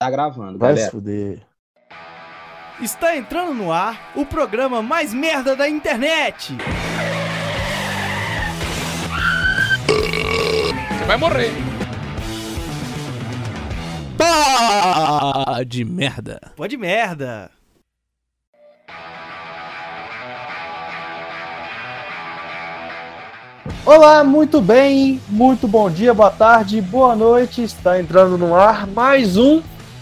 Tá gravando, Vai se galera. fuder. Está entrando no ar o programa mais merda da internet. Você vai morrer. Pá de merda. Pode merda. Olá, muito bem, muito bom dia, boa tarde, boa noite. Está entrando no ar mais um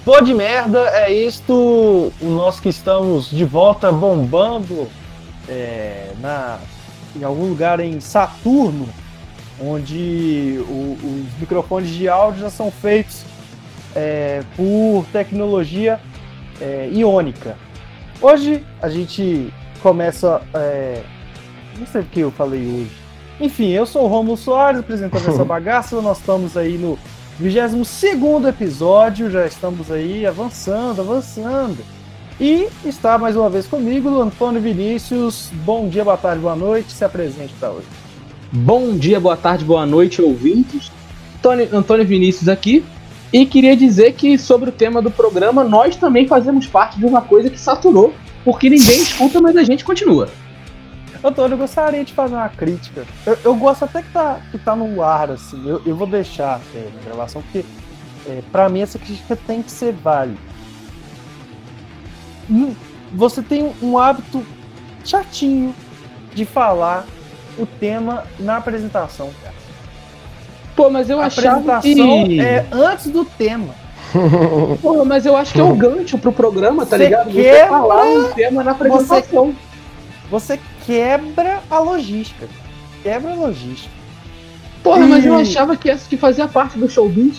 Pô de Merda. É isto, nós que estamos de volta bombando é, na, em algum lugar em Saturno, onde o- os microfones de áudio já são feitos é, por tecnologia é, iônica. Hoje a gente começa. é, não sei o que eu falei hoje. Enfim, eu sou o Romulo Soares, apresentando essa bagaça. Nós estamos aí no 22 episódio, já estamos aí avançando, avançando. E está mais uma vez comigo Antônio Vinícius. Bom dia, boa tarde, boa noite. Se apresente para hoje. Bom dia, boa tarde, boa noite, ouvintes. Antônio, Antônio Vinícius aqui. E queria dizer que sobre o tema do programa, nós também fazemos parte de uma coisa que saturou. Porque ninguém escuta, mas a gente continua. Antônio, eu gostaria de fazer uma crítica. Eu, eu gosto até que tá, que tá no ar, assim. Eu, eu vou deixar é, na gravação, porque é, para mim essa crítica tem que ser válida. Hum, Você tem um hábito chatinho de falar o tema na apresentação, cara. Pô, mas eu A achava apresentação que... é antes do tema. Pô, mas eu acho que é o gancho pro programa, tá Você ligado? Você quebra- falar um tema na apresentação. Você quebra a logística. Quebra a logística. Porra, mas eu E- achava que essa que fazia parte do showbiz.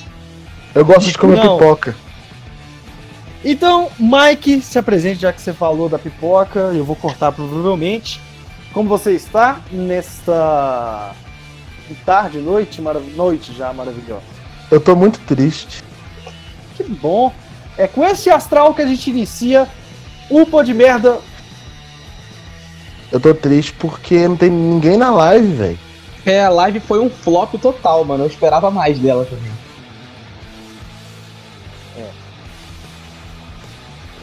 Eu gosto de comer Não. pipoca. Então, Mike, se apresente, já que você falou da pipoca, eu vou cortar provavelmente. Como você está nesta tarde, noite, marav noite já maravilhosa? Eu tô muito triste. Que bom! É com esse astral que a gente inicia o Pô de Merda. Eu tô triste porque não tem ninguém na live, velho. É, a live foi um flop total, mano. Eu esperava mais dela também.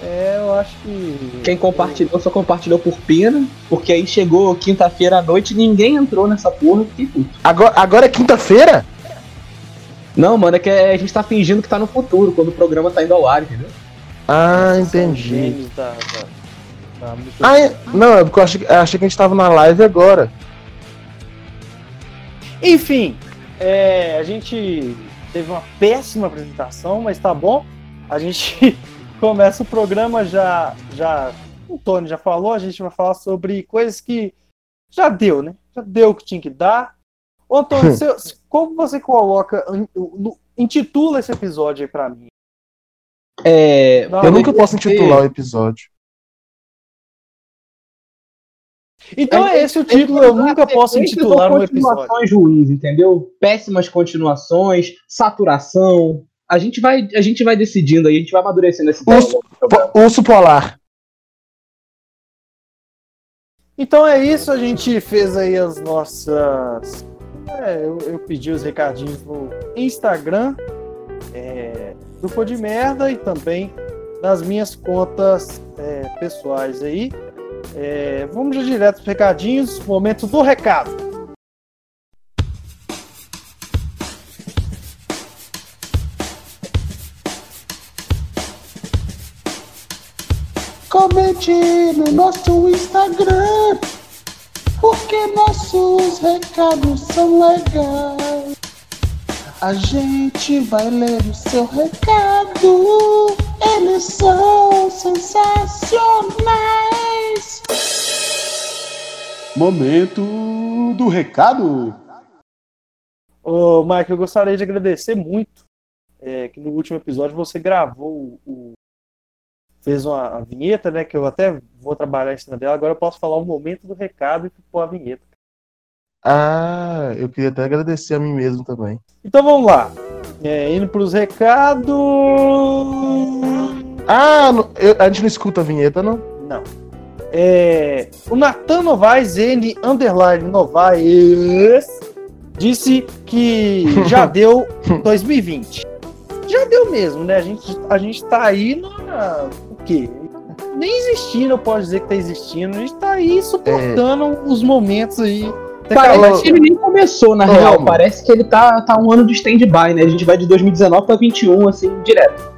É, eu acho que. Quem compartilhou só compartilhou por pena, porque aí chegou quinta-feira à noite e ninguém entrou nessa porra. Fiquei puto. Agora, agora é quinta-feira? Não, mano, é que a gente tá fingindo que tá no futuro, quando o programa tá indo ao ar, entendeu? Ah, entendi. gênios da- micro- Ah, é- não, é porque eu achei, eu achei que a gente tava na live agora. Enfim, é, a gente teve uma péssima apresentação, mas tá bom. A gente começa o programa já, já. O Tony já falou, a gente vai falar sobre coisas que já deu, né? Já deu o que tinha que dar. Ô, Antônio, você- como você coloca, intitula esse episódio aí pra mim? É. Eu nunca posso ser- intitular o episódio. Então é esse o título, eu nunca posso intitular um episódio. Continuações ruins, entendeu? Péssimas continuações, saturação. A gente vai, a gente vai decidindo aí, a gente vai amadurecendo esse. Urso, po- urso polar. Então é isso, a gente fez aí as nossas. É, eu, eu pedi os recadinhos no Instagram é, do Pô de Merda e também nas minhas contas é, pessoais aí. É, vamos direto para os recadinhos, momento do recado. Comente no nosso Instagram. Porque nossos recados são legais. A gente vai ler o seu recado. Eles são sensacionais. Momento do recado. Ô, Mike, eu gostaria de agradecer muito é, que no último episódio você gravou o. fez uma vinheta, né? Que eu até vou trabalhar em cima dela. Agora eu posso falar o momento do recado e pôr a vinheta. Ah, eu queria até agradecer a mim mesmo também. Então vamos lá. É, indo para os recados. Ah, não- eu- a gente não escuta a vinheta, não? Não. É, o Natan Novaes, N underline Novaes, disse que já deu 2020. já deu mesmo, né? A gente, a gente tá aí na. O quê? Nem existindo, eu posso dizer que tá existindo. A gente tá aí suportando os momentos aí. Parece acabar- que ele nem começou, na real. Parece que ele tá, tá um ano de stand-by, né? A gente vai de 2019 pra 21, assim, direto.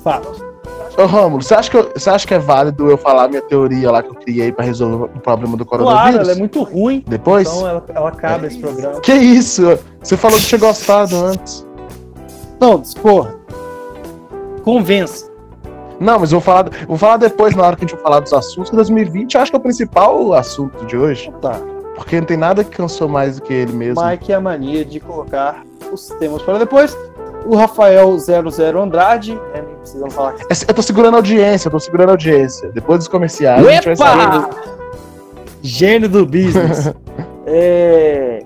Fato. Ô, Rômulo, você acha, que eu- você acha que é válido eu falar minha teoria lá que eu criei pra resolver o problema do Claro, coronavírus? ela é muito ruim, Depois? então ela, ela cabe esse programa. Que isso? Você falou que tinha gostado antes. Não, porra. Convença. Não, mas eu vou falar, vou falar depois, na hora que a gente for falar dos assuntos. que 2020 eu acho que é o principal assunto de hoje. Tá. Porque não tem nada que cansou mais do que ele mesmo. Mike é a mania de colocar os temas para depois. O Rafael 00 Andrade, né, nem precisamos falar É, Eu tô segurando a audiência, eu tô segurando a audiência. Depois dos comerciais, a gente vai saber. Epa! gênio do business. é...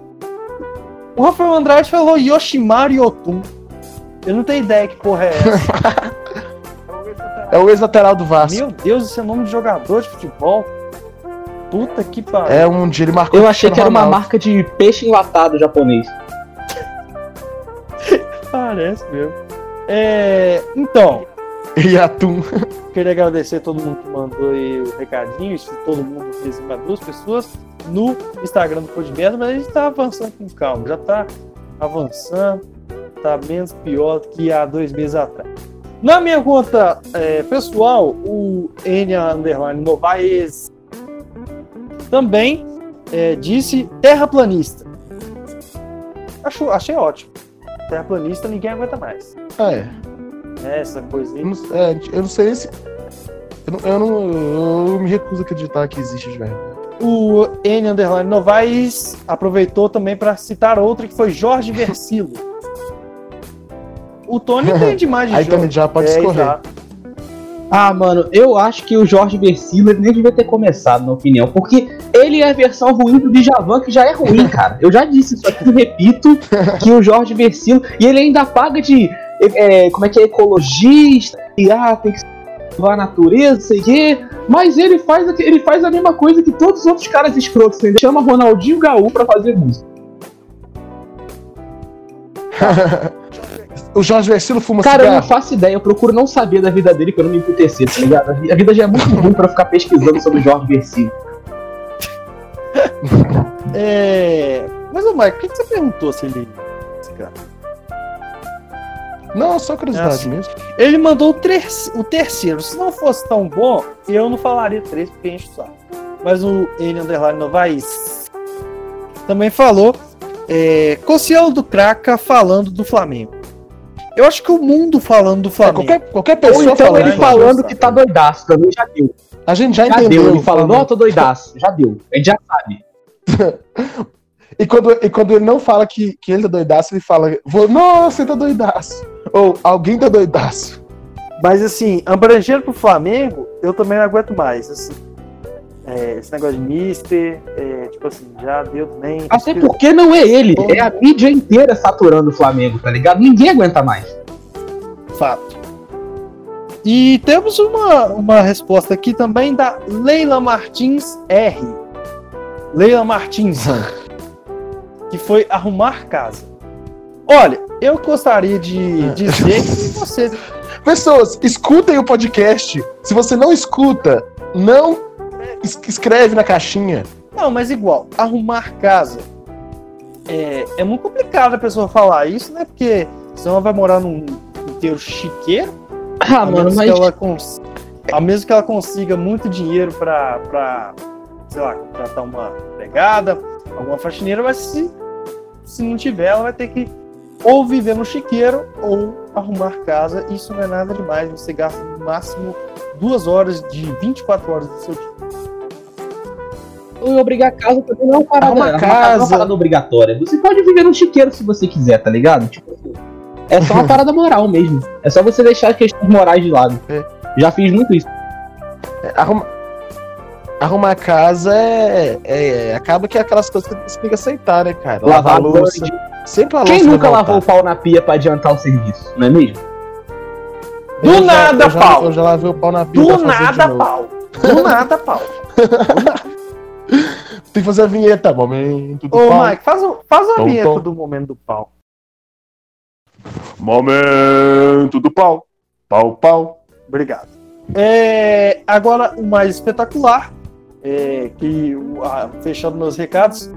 O Rafael Andrade falou Yoshimaru Yotun. Eu não tenho ideia que porra é essa. É o ex-lateral do Vasco. Meu Deus, esse é nome de jogador de futebol. Puta que pariu. É um dia ele marcou. Eu achei que era uma Ronaldo. marca de peixe enlatado japonês. Parece mesmo. É... Então, E atum. Queria agradecer a todo mundo que mandou aí o recadinho, isso todo mundo fez para duas pessoas no Instagram do Podmerda, mas a gente tá avançando com calma, já tá avançando, tá menos pior que há dois meses atrás. Na minha conta é, pessoal, o N Underline Novaes também é, disse terraplanista. Acho, achei ótimo. Terraplanista ninguém aguenta mais. É, né, Essa coisa aí. eu não, é, eu não sei nem se. Eu, não, eu, não- eu me recuso a acreditar que existe de verdade. O N Underline Novaes aproveitou também para citar outro que foi Jorge Versilo. O Tony entende mais de Aí também já pode É, escorrer. exato. Ah, mano, eu acho que o Jorge Versilo ele nem devia ter começado, na opinião. Porque ele é a versão ruim do Djavan, que já é ruim, cara. Eu já disse isso aqui, repito, que o Jorge Versilo. E ele ainda paga de. é, como é que é? Ecologista. E ah, tem que salvar a natureza, sei o quê. Mas ele faz, ele faz a mesma coisa que todos os outros caras escrotos. Ele chama Ronaldinho Gaú pra fazer música. O Jorge Versilo fuma Cara, eu não cigarro. faço ideia, eu procuro não saber da vida dele pra eu não me emputecer, tá ligado? A vi- a vida já é muito ruim pra eu ficar pesquisando sobre o Jorge Versilo. É... Mas, ô Mike, por que você perguntou se ele. esse cara? Não, só curiosidade É assim. mesmo. Ele mandou o, ter- o terceiro. Se não fosse tão bom, eu não falaria três, porque enche o saco. Mas o N Underline Novaes também falou. É, Cossielo do Craca falando do Flamengo. Eu acho que o mundo falando do É, Flamengo. qualquer, qualquer Ou pessoa então falando ele falando que tá doidaço, também já deu. A gente já Já entendeu. deu, ele falando, ó, falando. tô doidaço. Já deu. A gente já sabe. E quando, e quando ele não fala que, que ele tá doidaço, ele fala, "Vou- nossa, ele tá doidaço. Ou alguém tá doidaço. Mas assim, abrangendo pro Flamengo, eu também não aguento mais. Assim, É, esse negócio de mister, é, tipo assim, já deu também. Até porque não é ele, é a mídia inteira saturando o Flamengo, tá ligado? Ninguém aguenta mais. Fato. E temos uma, uma resposta aqui também da Leila Martins R. Leila Martins, que foi arrumar casa. Olha, eu gostaria de dizer que você. Pessoas, escutem o podcast. Se você não escuta, não es- escreve na caixinha. Não, mas igual, arrumar casa. É, é muito complicado a pessoa falar isso, né? Porque senão ela vai morar num inteiro chiqueiro. Ah, a mano, mas. que ela cons... a menos que ela consiga muito dinheiro pra, pra sei lá, contratar uma empregada, alguma faxineira, mas se, se não tiver, ela vai ter que ou viver no chiqueiro ou arrumar casa. Isso não é nada demais. Você gasta no máximo duas horas de 24 horas do seu dia. O obrigar casa também não é uma parada, arrumar casa. não é uma parada obrigatória. Você pode viver num chiqueiro se você quiser, tá ligado? Tipo assim, é só uma parada moral mesmo. É só você deixar as questões morais de lado. É. Já fiz muito isso. É, Arruma... Arrumar casa é, é- Acaba que é aquelas coisas que você tem que aceitar, né, cara? Lavar a louça. Sempre a louça Quem nunca lavou o pau na pia pra adiantar o serviço, não é mesmo? Do Eu já- nada, eu já, pau! Eu já lavei o pau na pia Do pra fazer de nada, novo. pau! Do nada, pau! Tem que fazer a vinheta, momento do Ô, pau. Mike, faz, o- faz a Tom, vinheta tom. do momento do pau. Momento do pau. Pau, pau. Obrigado. É, agora, o mais espetacular, é, que fechando meus recados,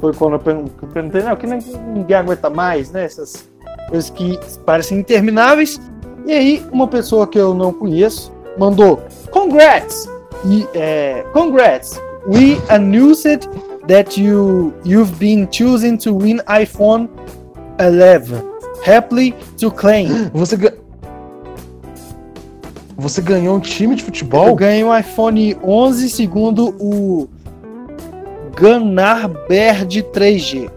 foi quando eu perguntei, não, que ninguém aguenta mais, né? Essas coisas que parecem intermináveis. E aí, uma pessoa que eu não conheço mandou: Congrats! E, é, congrats! We announced that you, you've been chosen to win iPhone 11. Happily to claim. Você, ga- Você ganhou um time de Eu futebol? ganhei um iPhone 11 segundo o Ganar Bird 3G.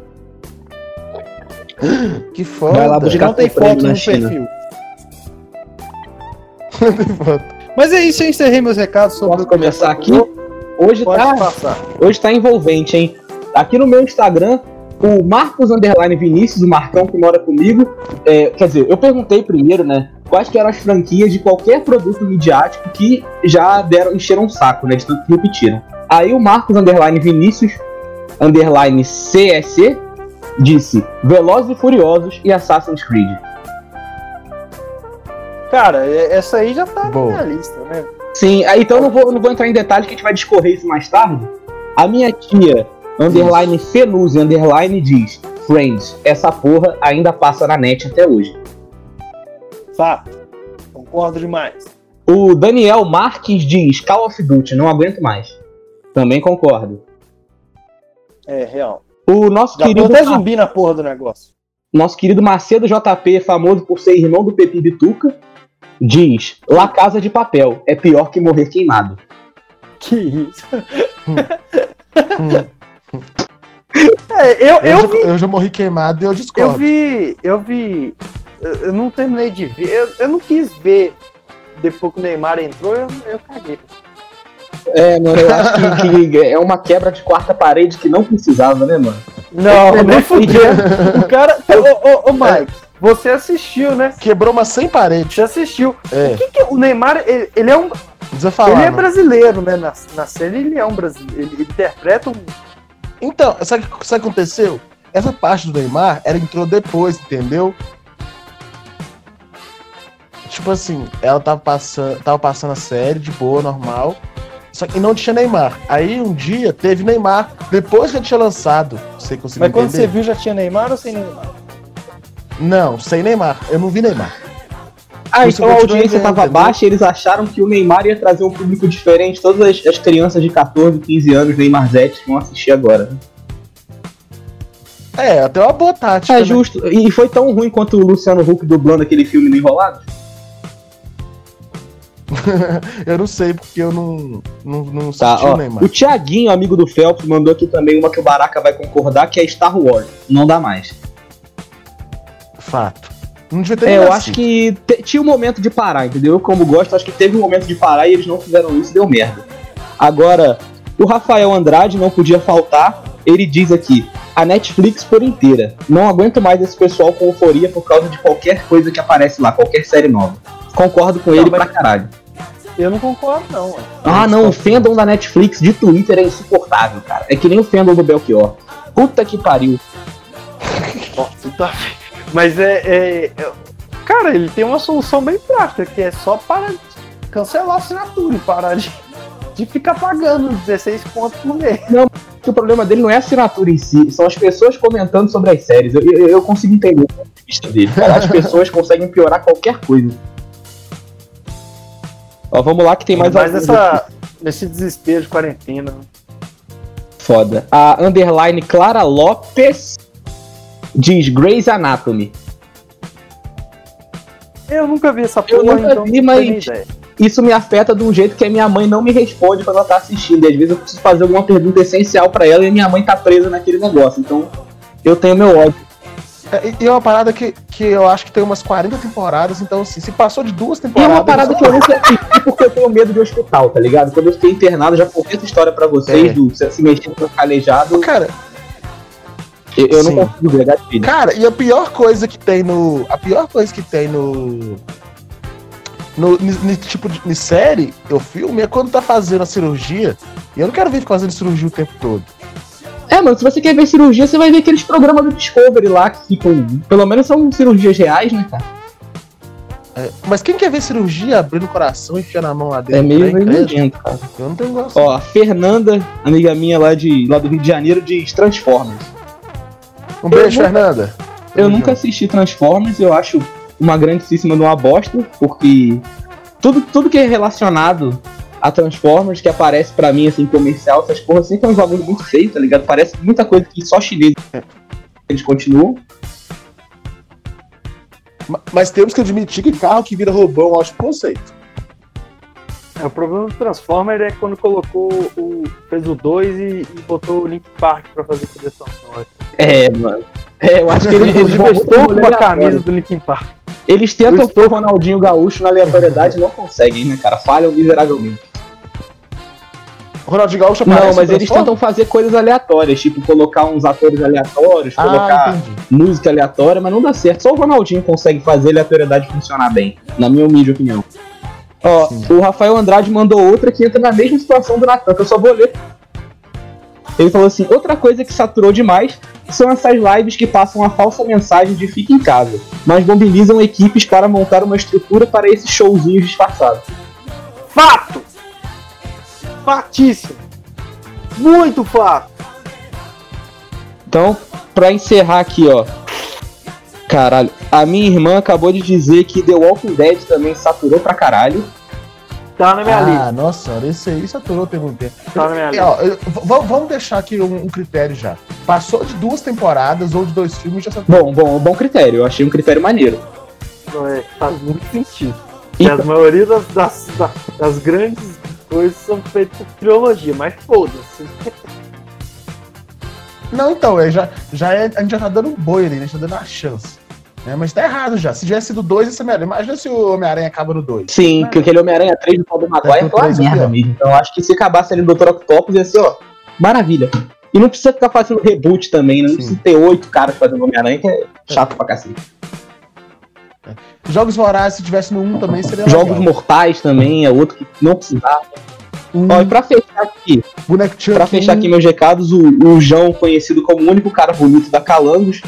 Que foda. Vai lá Que buscar não tem foto no China. perfil. Tem foto. Mas é isso, eu encerrei meus recados sobre Posso começar aqui? Hoje Pode tá, passar. hoje tá envolvente, hein? Aqui no meu Instagram, o Marcos Underline Vinícius, o Marcão que mora comigo, é, quer dizer, eu perguntei primeiro, né? Quais que eram as franquias de qualquer produto midiático que já deram, encheram um saco, né? De tanto que repetiram. Aí o Marcos Underline Vinícius, Underline CSC, disse Velozes e Furiosos e Assassin's Creed. Cara, é- essa aí já tá na Boa. minha lista, né? Sim, aí, então eu não vou, não vou entrar em detalhes que a gente vai discorrer isso mais tarde. A minha tia, underline Fenuse, underline, diz Friends, essa porra ainda passa na net até hoje. Fato. Concordo demais. O Daniel Marques diz Call of Duty, não aguento mais. Também concordo. É, real. O nosso Já querido, até zumbi na porra do negócio. nosso querido Macedo JP, famoso por ser irmão do Pepi Bituca, diz La Casa de Papel, é pior que morrer queimado. Que isso? Hum. É, eu, Eu, eu já, vi, eu já morri queimado e eu eu discordo. vi, eu vi. Eu, eu não terminei de ver. Eu, eu não quis ver depois que o Neymar entrou, eu, eu caguei. É, mano, eu acho que, que é uma quebra de quarta parede que não precisava, né, mano? Não, É, nem né? fudendo. O cara. Ô, ô, ô, Mike, você assistiu, né? Quebrou uma sem parede. Você assistiu. É, O que que o Neymar, ele, ele é um. falar. ele é mano. brasileiro, né? Na, na série ele é um brasileiro. Ele, ele interpreta um. Então, sabe o que aconteceu? Essa parte do Neymar, ela entrou depois, entendeu? Tipo assim, ela tava passando, tava passando a série de boa, normal. Só que não tinha Neymar. Aí um dia teve Neymar, depois que ele tinha lançado. Você conseguiu Mas quando você entender? viu, já tinha Neymar ou sem Neymar? Não, sem Neymar. Eu não vi Neymar. Ah, então a audiência vendo, tava entendeu? baixa e eles acharam que o Neymar ia trazer um público diferente. Todas as, as crianças de 14, 15 anos, Neymar Zete, vão assistir agora. É, até uma boa tática. É né? justo. E foi tão ruim quanto o Luciano Huck dublando aquele filme no Enrolado? Eu não sei porque eu não, não, não Tá, ó. o Neymar. O Thiaguinho, amigo do Phelps, mandou aqui também uma que o Baraka vai concordar, que é Star Wars. Não dá mais. Fato. Não devia ter É, eu nascido. acho que tinha um momento de parar, entendeu? Eu, como gosto, acho que teve um momento de parar e eles não fizeram isso e deu merda. Agora, o Rafael Andrade não podia faltar. Ele diz aqui: a Netflix por inteira. Não aguento mais esse pessoal com euforia por causa de qualquer coisa que aparece lá, qualquer série nova. Concordo com ele mas- pra caralho. Eu não concordo, não. ué. Ah, não, o fandom da Netflix de Twitter é insuportável, cara. É que nem o fandom do Belchior. Puta que pariu. Nossa, tá... Mas é, é- é- Cara, ele tem uma solução bem prática, que é só para cancelar a assinatura e parar de, de ficar pagando 16 pontos por mês. que o problema dele não é a assinatura em si, são as pessoas comentando sobre as séries. Eu, eu, eu consigo entender o ponto de vista dele. cara. As pessoas conseguem piorar qualquer coisa. Ó, vamos lá que tem mais Mas essa, nesse desespero de quarentena. Foda. A underline Clara Lopes diz Grey's Anatomy. Eu nunca vi essa Eu porra, nunca então vi, mas-. Isso me afeta de um jeito que a minha mãe não me responde quando ela tá assistindo. E às vezes eu preciso fazer alguma pergunta essencial pra ela e a minha mãe tá presa naquele negócio. Então eu tenho meu ódio. É, e- é uma parada que, que eu acho que tem umas 40 temporadas, então assim, se passou de duas E é temporadas. uma parada que eu nunca assisti porque eu tenho medo de hospital, tá ligado? Quando eu fiquei internado, já contei essa história pra vocês, É. do se mexendo com calejado, Cara, eu, eu não Sim. consigo ver gatilho. cara, e a pior coisa que tem no. A pior coisa que tem no. No, ni- tipo de série, eu filme, é quando tá fazendo a cirurgia. E eu não quero ver ele fazendo cirurgia o tempo todo. É, mano, se você quer ver cirurgia, você vai ver aqueles programas do Discovery lá que ficam. Pelo menos são cirurgias reais, né, cara? É, mas quem quer ver cirurgia abrindo o coração e enfiando a mão lá dentro? É meio, né? nojento, cara. Eu não tenho gosto. Ó, a Fernanda, amiga minha lá, de, lá do Rio de Janeiro, diz Transformers. Um beijo, eu- Fernanda. Eu nunca assisti Transformers, eu acho uma grandíssima de uma bosta, porque tudo, tudo que é relacionado a Transformers que aparece pra mim, assim, comercial, essas porras sempre é um bagulho muito feio, tá ligado? Parece muita coisa que só chinês eles continuam. Ma- Mas temos que admitir que carro que vira robô é um ótimo conceito. É, o problema do Transformer é quando colocou o. fez o 2 e, e botou o Link Park pra fazer trilha sonora. É, mano. É, eu acho que Vestou muito com a camisa do Linkin Park. Eles tentam pôr o Ronaldinho Gaúcho na aleatoriedade e não conseguem, né, cara? Falham miseravelmente. Ronaldinho Gaúcho Não, mas eles tentam fazer coisas aleatórias, tipo colocar uns atores aleatórios, Ah, colocar entendi. música aleatória, mas não dá certo. Só o Ronaldinho consegue fazer a aleatoriedade funcionar bem, na minha humilde opinião. Ó, o Rafael Andrade mandou outra que entra na mesma situação do Natan, que eu só vou ler. Ele falou assim: outra coisa que saturou demais são essas lives que passam a falsa mensagem de fique em casa, mas mobilizam equipes para montar uma estrutura para esses showzinhos disfarçados. Fato! Fatíssimo! Muito fato! Então, pra encerrar aqui, ó. Caralho, a minha irmã acabou de dizer que The Walking Dead também saturou pra caralho. Tá na minha lista. Ah, nossa, senhora, esse aí saturou tem muito tempo. Tá na minha lista. ó, eu- vamos deixar aqui um, um critério já. Passou de duas temporadas ou de dois filmes já saturou. Bom, bom, bom critério. Eu achei um critério maneiro. Não, é, faz muito sentido. E- E a maioria das, das, da- das grandes coisas são feitas por trilogia, mas foda-se. Não, então, é, já, já é, a gente já tá dando um boi ali, né? A gente tá dando uma chance. Né? Mas tá errado já. Se tivesse sido dois, esse Homem-Aranha. Imagina se o Homem-Aranha acaba no dois. Sim, que aquele Homem-Aranha 3 do Tobey Maguire É, foi uma é merda mesmo. Então eu acho que se acabasse ali no Dr. Octopus ia ser, ó, maravilha. E não precisa ficar fazendo reboot também, né? não Sim. precisa ter oito caras fazendo Homem-Aranha, que é chato pra cacete. Jogos Vorazes, se tivesse no um também, seria legal. Jogos Mortais também é outro que não precisava. Um, Ó, e pra fechar aqui, boneco Pra fechar aqui meus recados, o, o João, conhecido como o único cara bonito da Calangos,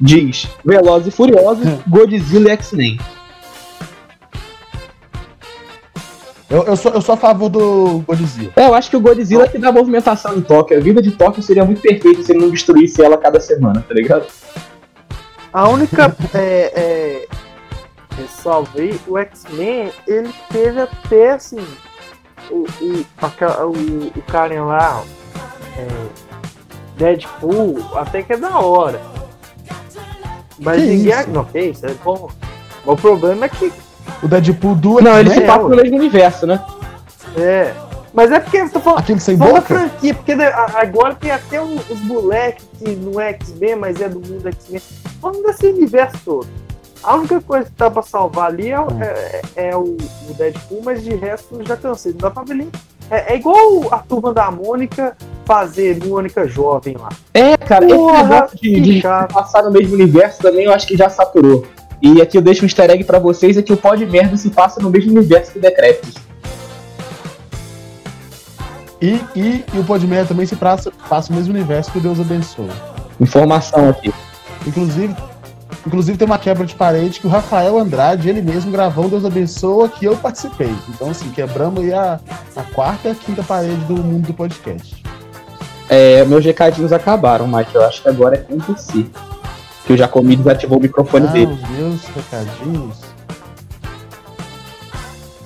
diz Velozes e Furiosos, Godzilla e X-Men. Eu, eu, sou, eu sou a favor do Godzilla. É, eu acho que o Godzilla é que dá movimentação em Tóquio. A vida de Tóquio seria muito perfeita se ele não destruísse ela cada semana, tá ligado? A única é, é, ressalvei, o X-Men, ele teve até assim. O, o, aquela- o, o Karen lá, é, Deadpool, até que é da hora. Mas Que ninguém. isso? Não, que isso, é bom. Mas o problema é que. O Deadpool do Não, ele se passa no mesmo universo, né? É. Mas é porque eu tô falando. aquele sem boca. franquia, porque agora tem até um- os moleques que não é X-Men, mas é do mundo X-Men. Falando desse universo todo. A única coisa que dá pra salvar ali é, o- Hum. é- é o, o Deadpool, mas de resto já cansei. Não dá pra ver nem. É, é igual a turma da Mônica fazer Mônica jovem lá. É, cara, Porra, esse negócio de, que de passar no mesmo universo também eu acho que já saturou. E aqui eu deixo um easter egg pra vocês, é que o pó de merda se passa no mesmo universo que o Decreptus. E, e, e o Podmer também se passa, passa o mesmo universo que o Deus abençoe. Informação aqui. Inclusive, inclusive tem uma quebra de parede que o Rafael Andrade, ele mesmo gravou Deus Abençoa que eu participei. Então, assim, quebramos aí a, a quarta e a quinta parede do mundo do podcast. É, meus recadinhos acabaram, mas eu acho que agora é com você. Que o Jacomir desativou o microfone Ah, dele. os meus recadinhos.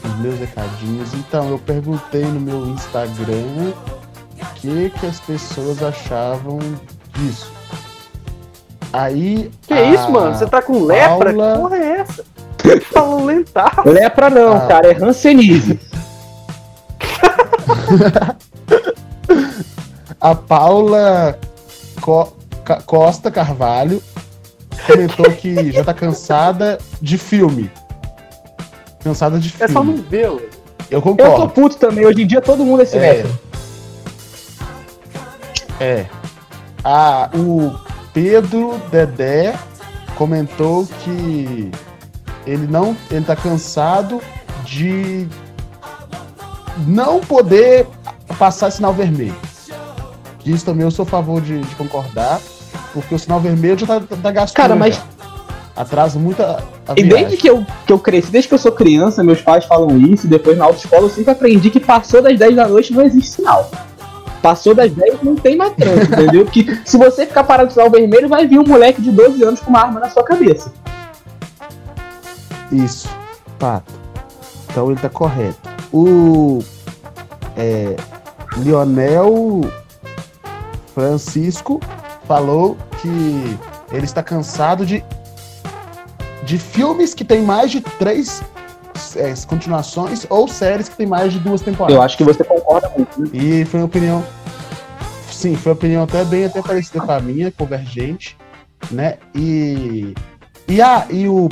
Os meus recadinhos. Então, eu perguntei no meu Instagram o que, que as pessoas achavam disso. Aí. Que a isso, mano? Você tá com lepra? Paula- Que porra é essa? Falando lentar. Lepra não, Ah. cara, é Hanseníase. A Paula Co- Ca- Costa Carvalho comentou que já tá cansada de filme. Cansada de É só filme. não ver, ué. Eu Eu tô concordo. puto também, hoje em dia todo mundo é É. cinéfilo. É. Ah, o Pedro Dedé comentou que ele não. Ele tá cansado de não poder passar sinal vermelho. Isso também eu sou a favor de, de concordar, porque o sinal vermelho já tá, tá gastando. Cara, mas- já. Atrasa muito a, a E desde que eu, que eu cresci, desde que eu sou criança, meus pais falam isso, e depois na autoescola eu sempre aprendi que passou das 10 da noite não existe sinal. Passou das 10 não tem mais trânsito, entendeu? Que se você ficar parado no sinal vermelho, vai vir um moleque de 12 anos com uma arma na sua cabeça. Isso, fato. Então ele tá correto. O é, Lionel Francisco falou que ele está cansado de, de filmes que tem mais de três é, continuações ou séries que tem mais de duas temporadas. Eu acho que você concorda muito. né? E foi uma opinião. Sim, foi uma opinião até bem até parecida com a minha, convergente, né? E. E, a, e o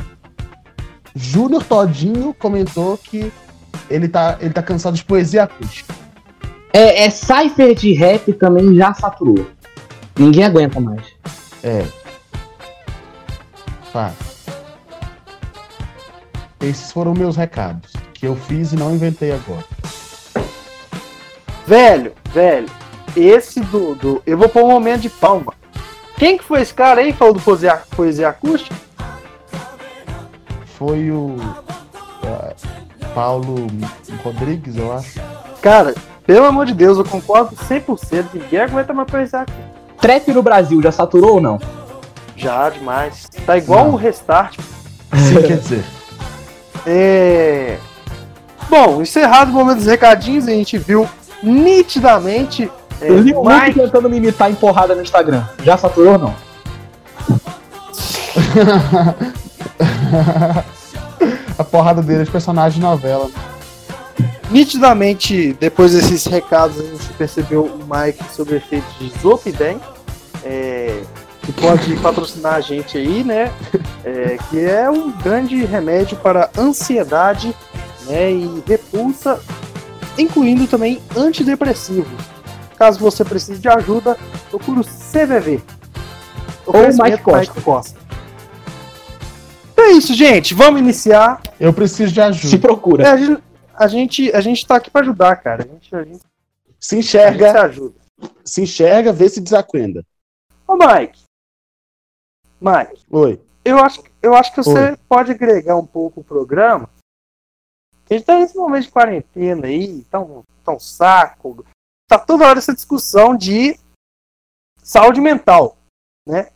Júnior Todinho comentou que ele tá, ele tá cansado de poesia acústica. É, é Cypher de rap também já saturou. Ninguém aguenta mais. É. Fato. Esses foram meus recados, que eu fiz e não inventei agora. Velho, velho, esse do, do. Eu vou pôr um momento de palma. Quem que foi esse cara aí que falou do poesia, poesia acústica? Foi o. é, Paulo Rodrigues, eu acho. Cara, pelo amor de Deus, eu concordo 100%. Ninguém aguenta mais poesia acústica. Trap no Brasil já saturou ou não? Já demais. Tá igual Não. o restart. Sim, quer dizer. É... Bom, encerrado o momento dos recadinhos, a gente viu nitidamente. É, Eu vi o Mike- tentando me imitar em porrada no Instagram. Já saturou ou não? A porrada dele é de personagem de novela. Nitidamente, depois desses recados, a gente percebeu o Mike sobre efeitos de Zopidem, é, que pode patrocinar a gente aí, né? É, que é um grande remédio para ansiedade né, e repulsa, incluindo também antidepressivos. Caso você precise de ajuda, procure o CVV. Oferecimento Mike Costa. Costa. Então é isso, gente. Vamos iniciar. Eu preciso de Se ajuda. procura. É, a, gente, a, gente, a gente tá aqui pra ajudar, cara. A gente, a gente, Se a gente se enxerga, ajuda. se enxerga, vê se desacuenda. Ô, Mike. Mike, Oi. eu acho, eu acho que você Oi. pode agregar um pouco o programa. A gente tá nesse momento de quarentena aí, tá um, tá saco. Tá toda hora essa discussão de saúde mental, né?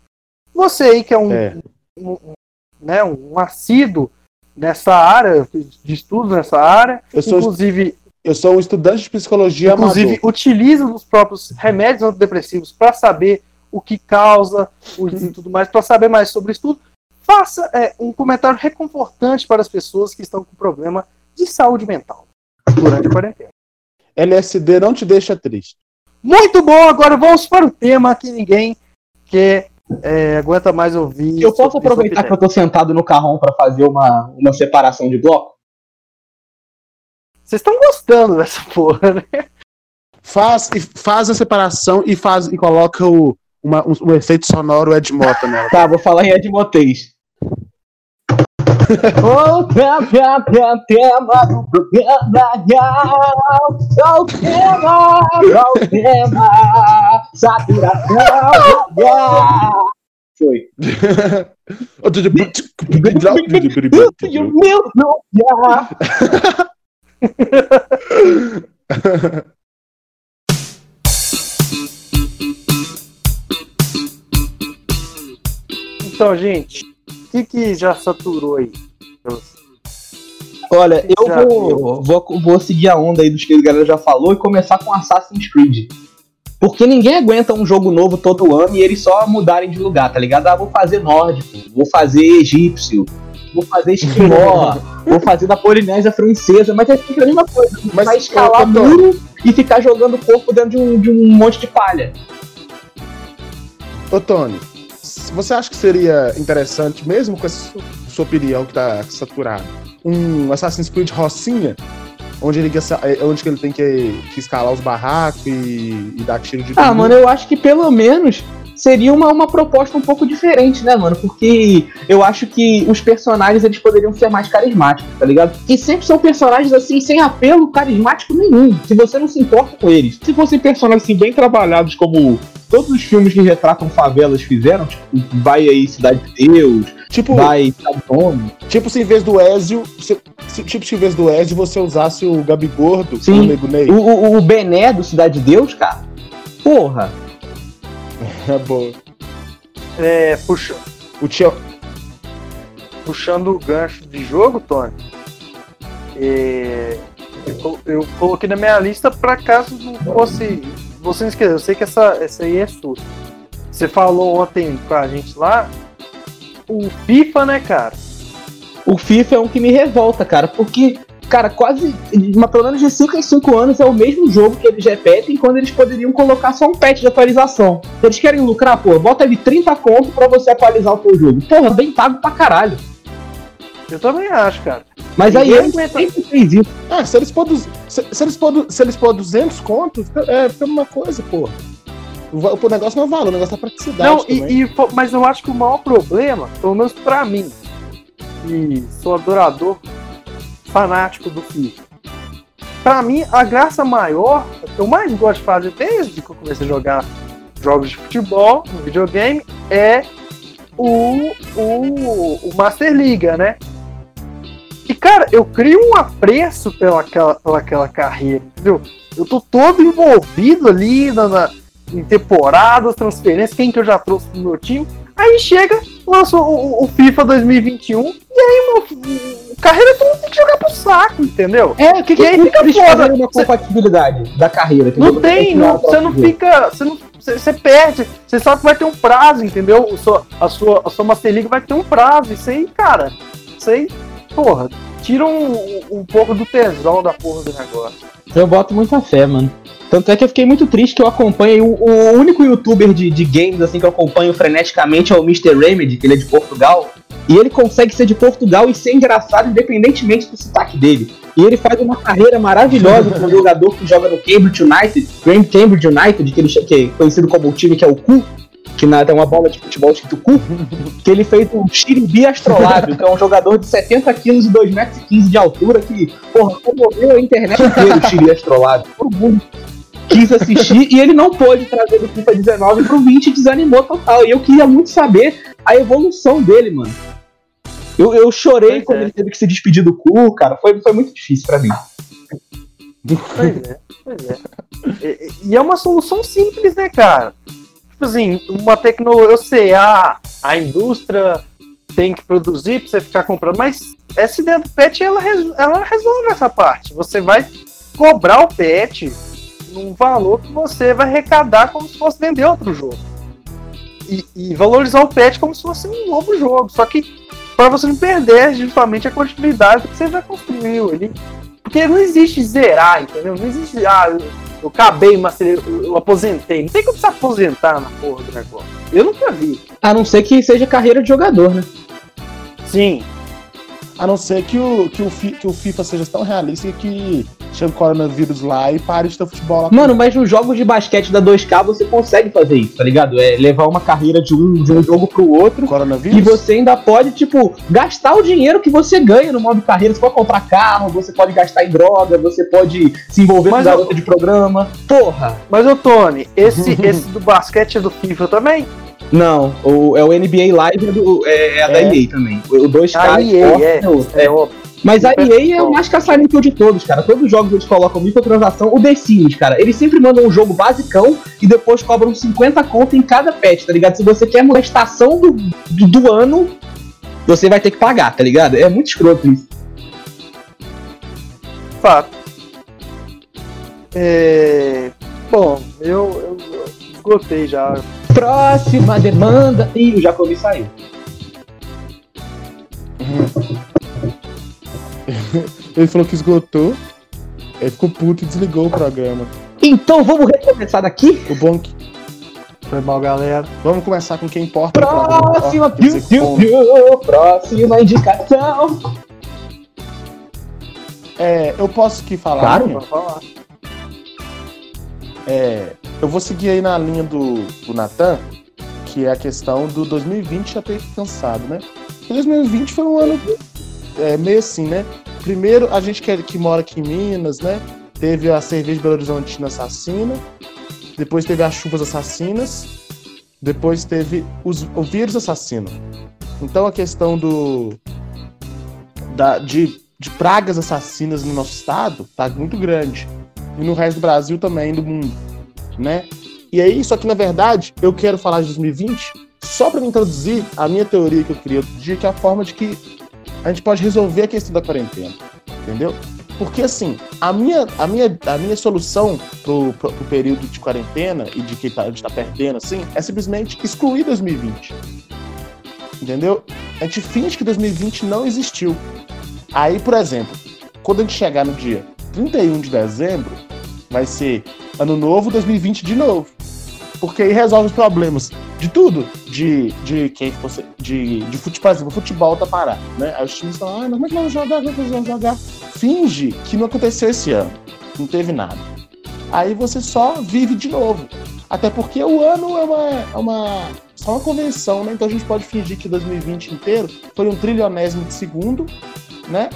Você aí que é um, É. um, um, né, um assíduo nessa área, de estudo nessa área, Eu sou, inclusive eu sou um estudante de psicologia inclusive amador. utiliza os próprios remédios antidepressivos para saber o que causa o- e tudo mais, para saber mais sobre isso tudo, faça é, um comentário reconfortante para as pessoas que estão com problema de saúde mental durante a quarentena. LSD não te deixa triste. Muito bom, agora vamos para o tema que ninguém quer, é, aguenta mais ouvir. Eu posso sobre aproveitar que eu tô sentado no carrão pra fazer uma, uma separação de bloco? Vocês estão gostando dessa porra, né? Faz, faz a separação e faz e coloca o, uma- um, um efeito sonoro Ed Mota nela. Tá, vou falar em Edmotês. O tema, tema, tema do programa, o tema, o tema, saturação, foi. E o meu nome Então, gente, o que, que já saturou aí? Olha, eu vou, vou, vou seguir a onda aí dos que a galera já falou e começar com Assassin's Creed. Porque ninguém aguenta um jogo novo todo ano e eles só mudarem de lugar, tá ligado? Ah, vou fazer nórdico, vou fazer egípcio, vou fazer esquimó, vou fazer da Polinésia francesa, mas é sempre a mesma coisa. Mas, vai escalar muro e ficar jogando o corpo dentro de um, de um monte de palha. Ô, Tony, você acha que seria interessante, mesmo com essa su- sua opinião que tá saturada, um Assassin's Creed Rocinha? Onde ele, é, onde que ele tem que, que escalar os barracos e, e dar tiro de Ah, mano, eu acho que pelo menos seria uma, uma proposta um pouco diferente, né, mano? Porque eu acho que os personagens eles poderiam ser mais carismáticos, tá ligado? E sempre são personagens assim, sem apelo carismático nenhum, se você não se importa com eles. Se fossem personagens assim, bem trabalhados, como todos os filmes que retratam favelas fizeram, tipo, vai aí Cidade de Deus, Tipo, vai Sabone. tipo se em vez do Ezio, se- se- tipo se em vez do Ezio você usasse o Gabi Gordo, Sim. o Nego Ney. O, o, o Bené do Cidade de Deus, cara. Porra. É boa. É, puxa, O tio, puxando o gancho de jogo, Tony, é, eu, eu coloquei na minha lista para caso não fosse. Você não esqueceu, eu sei que essa, essa aí é sua. Você falou ontem com a gente lá, o FIFA, né, cara? O FIFA é um que me revolta, cara, porque, cara, quase, uma, pelo menos de 5 em 5 anos é o mesmo jogo que eles repetem quando eles poderiam colocar só um patch de atualização. Eles querem lucrar, pô, bota ali 30 conto pra você atualizar o teu jogo. Porra, bem pago pra caralho. Eu também acho, cara. Mas aí ele sempre fez isso. Ah, se eles pôr, se, se eles pôr, se eles pôr 200 contos, é, fica a mesma coisa, pô. O, o negócio não é o negócio é a praticidade Não, e, e mas eu acho que o maior problema, pelo menos pra mim, que sou adorador, fanático do FIFA, pra mim a graça maior, que eu mais gosto de fazer desde que eu comecei a jogar jogos de futebol no videogame, é o, o, o Master Liga, né? E cara, eu crio um apreço pelaquela, pelaquela carreira, entendeu? Eu tô todo envolvido ali na, na- em temporadas, transferências, quem que eu já trouxe pro meu time. Aí chega, lança o, o- FIFA 2021, e aí, meu, carreira todo tem que jogar pro saco, entendeu? É, o que, que E aí custa fica foda. uma Cê- compatibilidade da carreira? Não entendeu? tem, não, o você não fica. Você não. Você perde, você sabe que vai ter um prazo, entendeu? O sua- a, sua, a sua Master League vai ter um prazo. Isso aí, cara, isso aí, porra, tira um, um pouco do tesão da porra do negócio. Eu boto muita fé, mano. Tanto é que eu fiquei muito triste que eu acompanho. O, o único youtuber de, de games assim que eu acompanho freneticamente é o Mr. Remedy, que ele é de Portugal. E ele consegue ser de Portugal e ser engraçado independentemente do sotaque dele. E ele faz uma carreira maravilhosa como jogador que joga no Cambridge United, Grand Cambridge United, que, ele, que é conhecido como o time que é o cu, que na, tem uma bola de futebol escrito cu, que ele fez o Xiribi Astrolábio, que é um jogador de 70 quilos e 2,15 metros e 15 de altura, que, porra, comoveu a internet inteira o Xiribi Astrolábio. Todo mundo quis assistir e ele não pôde trazer do FIFA 19 pro 20 e desanimou total. E eu queria muito saber a evolução dele, mano. Eu, eu chorei Pois quando é. ele teve que se despedir do cu, cara. Foi, foi muito difícil pra mim. Pois é, pois é. E, e é uma solução simples, né, cara? Tipo assim, uma tecnologia. Eu sei, a, a indústria tem que produzir pra você ficar comprando, mas essa ideia do pet ela, ela resolve essa parte. Você vai cobrar o pet num valor que você vai arrecadar como se fosse vender outro jogo. E, e valorizar o pet como se fosse um novo jogo. Só que para você não perder justamente a continuidade que você já construiu. Porque não existe zerar, entendeu? Não existe, ah, eu, acabei, mas eu, eu aposentei. Não tem como se aposentar na porra do negócio. Eu nunca vi. A não ser que seja carreira de jogador, né? Sim, A não ser que o, que, o, Fi- que o FIFA seja tão realista que chame o coronavírus lá e pare de ter futebol lá. Mano, mas nos jogos de basquete da 2K você consegue fazer isso, tá ligado? É levar uma carreira de um, de um jogo pro outro. coronavírus? E você ainda pode, tipo, gastar o dinheiro que você ganha no modo carreira. Você pode comprar carro, você pode gastar em droga, você pode se envolver Mas com eu- garota de programa. Porra! mas ô Tony, esse, esse do basquete é do FIFA também? Não, o, é o NBA Live é, do- é- é a da É. EA também. O 2K A EA, é. é é. Mas a EA é o mais caçarinho de todos, cara. Todos os jogos eles colocam microtransação. O The Sims, cara, eles sempre mandam um jogo basicão e depois cobram 50 conto em cada patch, tá ligado? Se você quer mudar a estação do, do, do ano, você vai ter que pagar, tá ligado? É muito escroto isso. Fato. É, Bom, eu, eu, eu esgotei já. Próxima demanda. Ih, o Jacobi saiu. Ele falou que esgotou. Ele ficou puto e desligou o programa. Então vamos recomeçar daqui? O bom que. Foi mal, galera. Vamos começar com quem importa. Próxima, piu, piu, piu, próxima indicação. É, eu posso aqui falar. Claro. falar. É, eu vou seguir aí na linha do, do Natan. que é a questão do 2020 já ter cansado, né? Porque 2020 foi um ano é, meio assim, né? Primeiro, a gente que, que mora aqui em Minas, né? Teve a cerveja Belo Horizontina assassina, depois teve as chuvas assassinas, depois teve os, o vírus assassino. Então a questão do da, de, de pragas assassinas no nosso estado tá muito grande. E no resto do Brasil também, do mundo, né? E aí, só que na verdade, eu quero falar de 2020 só para introduzir a minha teoria que eu queria dia, que é a forma de que a gente pode resolver a questão da quarentena, entendeu? Porque assim, a minha, a minha, a minha solução pro, pro, pro período de quarentena e de que tá, a gente tá perdendo, assim, é simplesmente excluir 2020. Entendeu? A gente finge que 2020 não existiu. Aí, por exemplo, quando a gente chegar no dia 31 de dezembro, vai ser ano novo 2020 de novo. Porque aí resolve os problemas de tudo. De, de quem fosse. De, de futebol, exemplo, futebol tá parado, né? Aí os times falam, ah, não, que vamos jogar? É que vamos jogar? Finge que não aconteceu esse ano. Não teve nada. Aí você só vive de novo. Até porque o ano é uma, é uma só uma convenção, né? Então a gente pode fingir que 2020 inteiro foi um trilionésimo de segundo, né?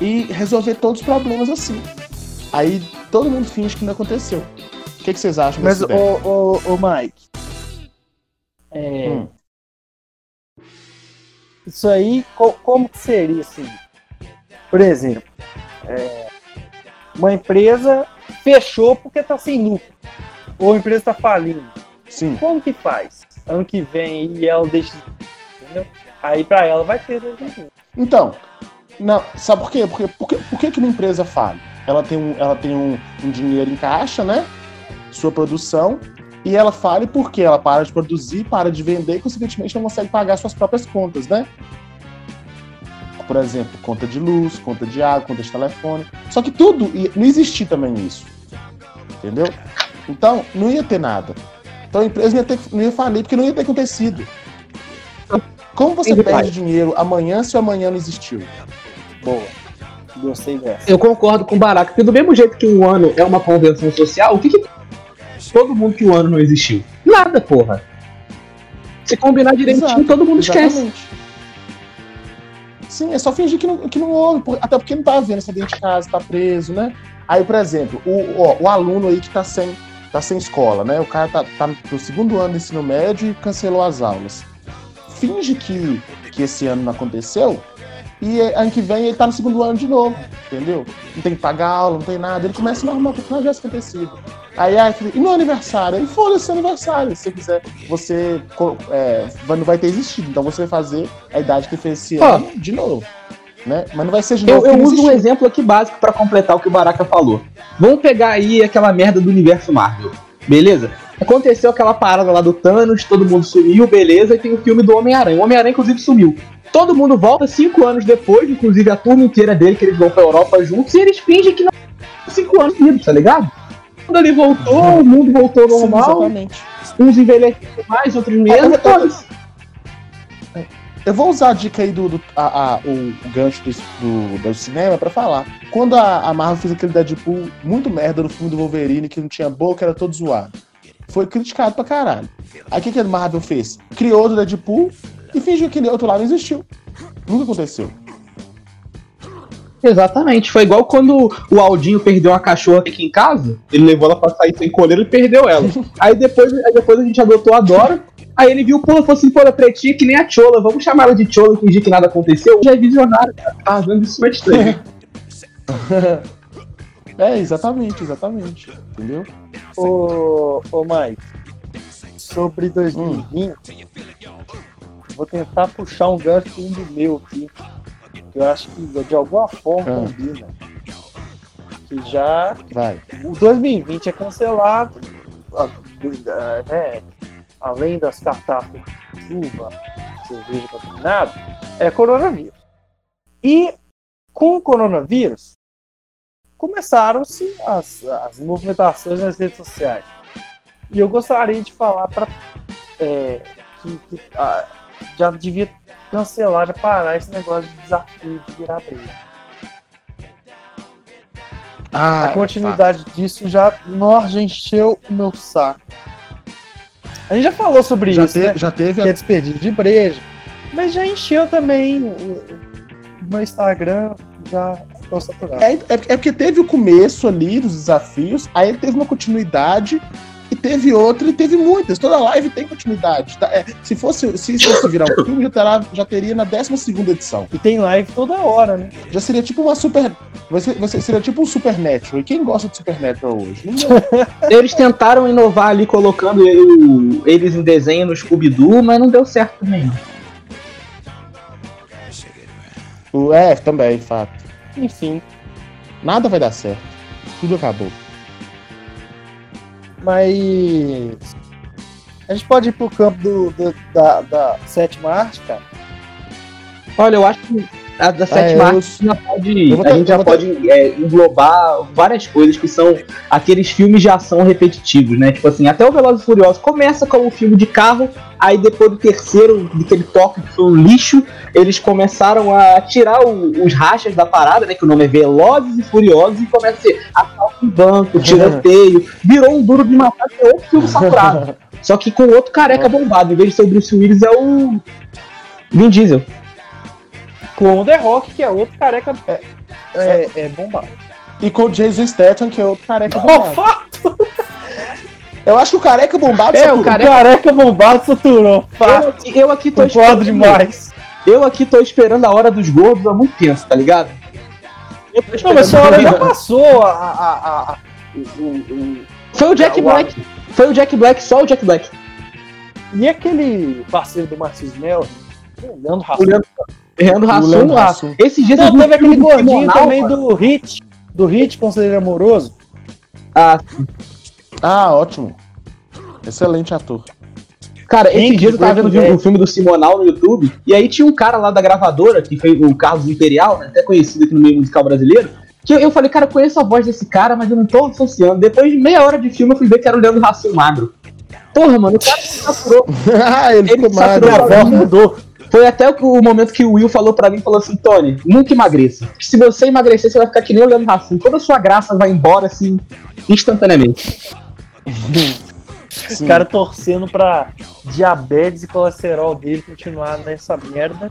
E resolver todos os problemas assim. Aí todo mundo finge que não aconteceu. O que, que vocês acham Mas, dessa ô, ideia? ô, ô, Mike, é, Hum. isso aí, co- como que seria assim? Por exemplo, é, uma empresa fechou porque tá sem lucro, ou a empresa tá falindo. Sim. Como que faz? Ano que vem e ela deixa. Entendeu? Aí pra ela vai ter 2020. Então, não, sabe por quê? Porque, por, que, por que que uma empresa fala? Ela tem, um, ela tem um, um dinheiro em caixa, né? Sua produção, e ela fale porque ela para de produzir, para de vender e, consequentemente, não consegue pagar suas próprias contas, né? Por exemplo, conta de luz, conta de água, conta de telefone. Só que tudo, não existia também isso. Entendeu? Então, não ia ter nada. Então a empresa não ia, ter, não ia falir porque não ia ter acontecido. Como você perde dinheiro amanhã se o amanhã não existiu? Boa. Gostei dessa. Eu concordo com o Barack, porque do mesmo jeito que um ano é uma convenção social, o que, que todo mundo que o ano não existiu? Nada, porra. Se combinar direitinho, Exato, todo mundo esquece. Exatamente. Sim, é só fingir que não, que não houve, até porque não tá vendo, está dentro de casa, tá preso, né? Aí, por exemplo, o, ó, o aluno aí que tá sem, tá sem escola, né? O cara tá, tá no segundo ano do ensino médio e cancelou as aulas. Finge que, que esse ano não aconteceu e é, ano que vem ele tá no segundo ano de novo, entendeu? Não tem que pagar aula, não tem nada. Ele começa normal, porque não tivesse acontecido. Aí, ah, e no aniversário? Aí foda-se o aniversário. Se você quiser, você é, não vai ter existido. Então você vai fazer a idade que fez esse Ó. ano de novo. Né? Mas não vai ser de Eu, novo. eu não uso um exemplo aqui básico pra completar o que o Baraka falou. Vamos pegar aí aquela merda do universo Marvel, beleza? Aconteceu aquela parada lá do Thanos, todo mundo sumiu, beleza, e tem o filme do Homem-Aranha. O Homem-Aranha, inclusive, sumiu. Todo mundo volta cinco anos depois, inclusive a turma inteira dele, que eles vão pra Europa juntos, e eles fingem que não cinco anos seguidos, tá ligado? Quando ele voltou, o mundo voltou ao Sim, normal, exatamente. uns envelheceram mais, outros menos, todos. Eu vou usar a dica aí do, do- a- a- o, o gancho do, do, do cinema pra falar. Quando a, a Marvel fez aquele Deadpool muito merda no filme do Wolverine, que não tinha boca, era todo zoado. Foi criticado pra caralho. Aí o que, que a Marvel fez? Criou outro Deadpool e fingiu que aquele outro lá não existiu. Nunca aconteceu. Exatamente. Foi igual quando o Aldinho perdeu uma cachorra aqui em casa. Ele levou ela pra sair sem coleira e perdeu ela. aí, depois, aí depois a gente adotou a Dora. Aí ele viu, pô, falou assim, pô, ela é pretinha que nem a Chola. Vamos chamar ela de Chola e fingir que nada aconteceu. Já é visionário, cara. Tá vendo isso é estranho. É, exatamente, exatamente. Entendeu? Ô, ô Mike, sobre 2020, vou tentar puxar um um do meu aqui. que Eu acho que de alguma forma Ah. combina. Que já Vai. o 2020 é cancelado, né, além das catástrofes de chuva, cerveja contaminada, é coronavírus. E com o coronavírus, começaram-se as, as movimentações nas redes sociais. E eu gostaria de falar para que, que, ah, já devia cancelar, já parar esse negócio de desafio de virar briga. Ah, A continuidade disso já, já encheu o meu saco. A gente já falou sobre Já, isso, te- né? já teve. Que é desperdício de breja. Mas já encheu também o, meu Instagram, já tô saturado. É, é, é porque teve o começo ali dos desafios, aí ele teve uma continuidade, e teve outra, e teve muitas. Toda live tem continuidade. tá? É, se, fosse, se isso fosse virar um filme, já, terá, já teria na 12 edição. E tem live toda hora, né? Já seria tipo uma super. Você, você seria tipo um Supernatural. E quem gosta de Supernatural hoje? Eles tentaram inovar ali colocando o- eles em desenho no Scooby-Doo, mas não deu certo também. O- é, também, fato. Enfim. Nada vai dar certo. Tudo acabou. Mas. A gente pode ir pro campo do, do- da, da sétima arte, cara. Olha, eu acho que a da sétima eu- arte já pode, eu a gente já eu pode é, englobar várias coisas que são aqueles filmes de ação repetitivos, né? Tipo assim, até o Velozes e Furiosos começa como um filme de carro, aí depois do terceiro, daquele toque que foi um lixo, eles começaram a tirar o- os rachas da parada, né? Que o nome é Velozes e Furiosos, e começa a ser assalto em banco, tiroteio, virou um duro de matar, que é outro filme saturado. Só que com outro careca bombado, em vez de ser o Bruce Willis, é o Vin Diesel. Com o The Rock, que é outro careca. É, é, é bombado. E com o Jason Statham, que é outro careca Oh, bombado. fato! Eu acho que o careca bombado É, saturou. o O careca- careca bombado saturou. Eu Fato. aqui, eu aqui tô Concordo esperando- demais. Eu aqui tô esperando a hora dos gordos há muito tempo, tá ligado? Não, mas essa hora já passou a. a, a, a- o- o- Foi o Jack o- Black. Foi o Jack Black, só o Jack Black. E aquele parceiro do Mel? Leandro O. Leandro, Leandro Hassum. Hassum. Esses dias Não, um teve aquele gordinho Simonal, também cara. do Hit. Do Hit, Conselheiro Amoroso. Ah, Ah, ótimo. Excelente ator. cara, Hank esses dias eu tava vendo o Bad. filme do Simonal no YouTube, e aí tinha um cara lá da gravadora, que fez o Carlos Imperial, né, até conhecido aqui no meio musical brasileiro, que eu, eu falei, cara, eu conheço a voz desse cara, mas eu não tô associando. Depois de meia hora de filme, eu fui ver que era o Leandro Hassum magro. Porra, mano, o cara se saturou. ah, ele, Ele ficou magro. saturou A voz mudou. Foi até o, o momento que o Will falou pra mim, falou assim, Tony, nunca emagreça. Porque Se você emagrecer, você vai ficar que nem o Leandro. Toda a sua graça vai embora, assim, instantaneamente. Os caras torcendo pra diabetes e colesterol dele continuar nessa merda.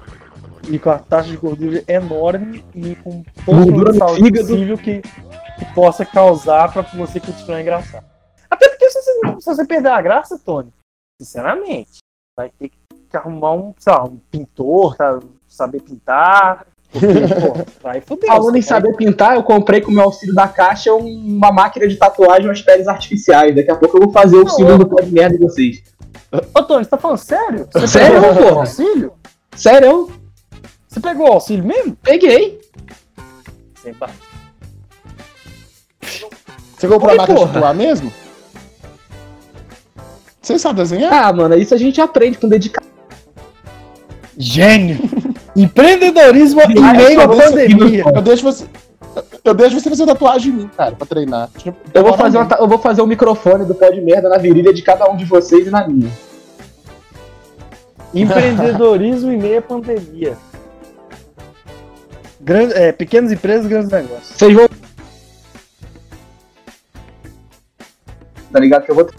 E com a taxa de gordura enorme e com todo o saúde possível que, que possa causar pra você continuar engraçado. Até porque se você, se você perder a graça, Tony, sinceramente, vai ter que arrumar um, sei lá, um pintor, tá, saber pintar. Porque, pô, vai foder. Falando em vai- saber pintar, eu comprei com o meu auxílio da caixa um- uma máquina de tatuagem, umas peles artificiais. Daqui a pouco eu vou fazer o Não, segundo pó de merda de vocês. Ô, Tony, você tá falando sério? Você Sério, pegou o porra? auxílio? Sério? Você pegou o auxílio mesmo? Peguei. Sem bar- Você comprou Oi, a máquina de porra. tatuar mesmo? Você sabe desenhar? Ah, mano, isso a gente aprende com dedicação. Gênio! Empreendedorismo em Ah, meio eu à pandemia. Eu deixo você. Eu deixo você fazer tatuagem em mim, cara, pra treinar. Eu vou, fazer uma eu vou fazer o microfone do pó de merda na virilha de cada um de vocês e na minha. Empreendedorismo em meio à pandemia. Grande, é, pequenas empresas, grandes negócios. Vocês vão. Tá ligado que eu vou.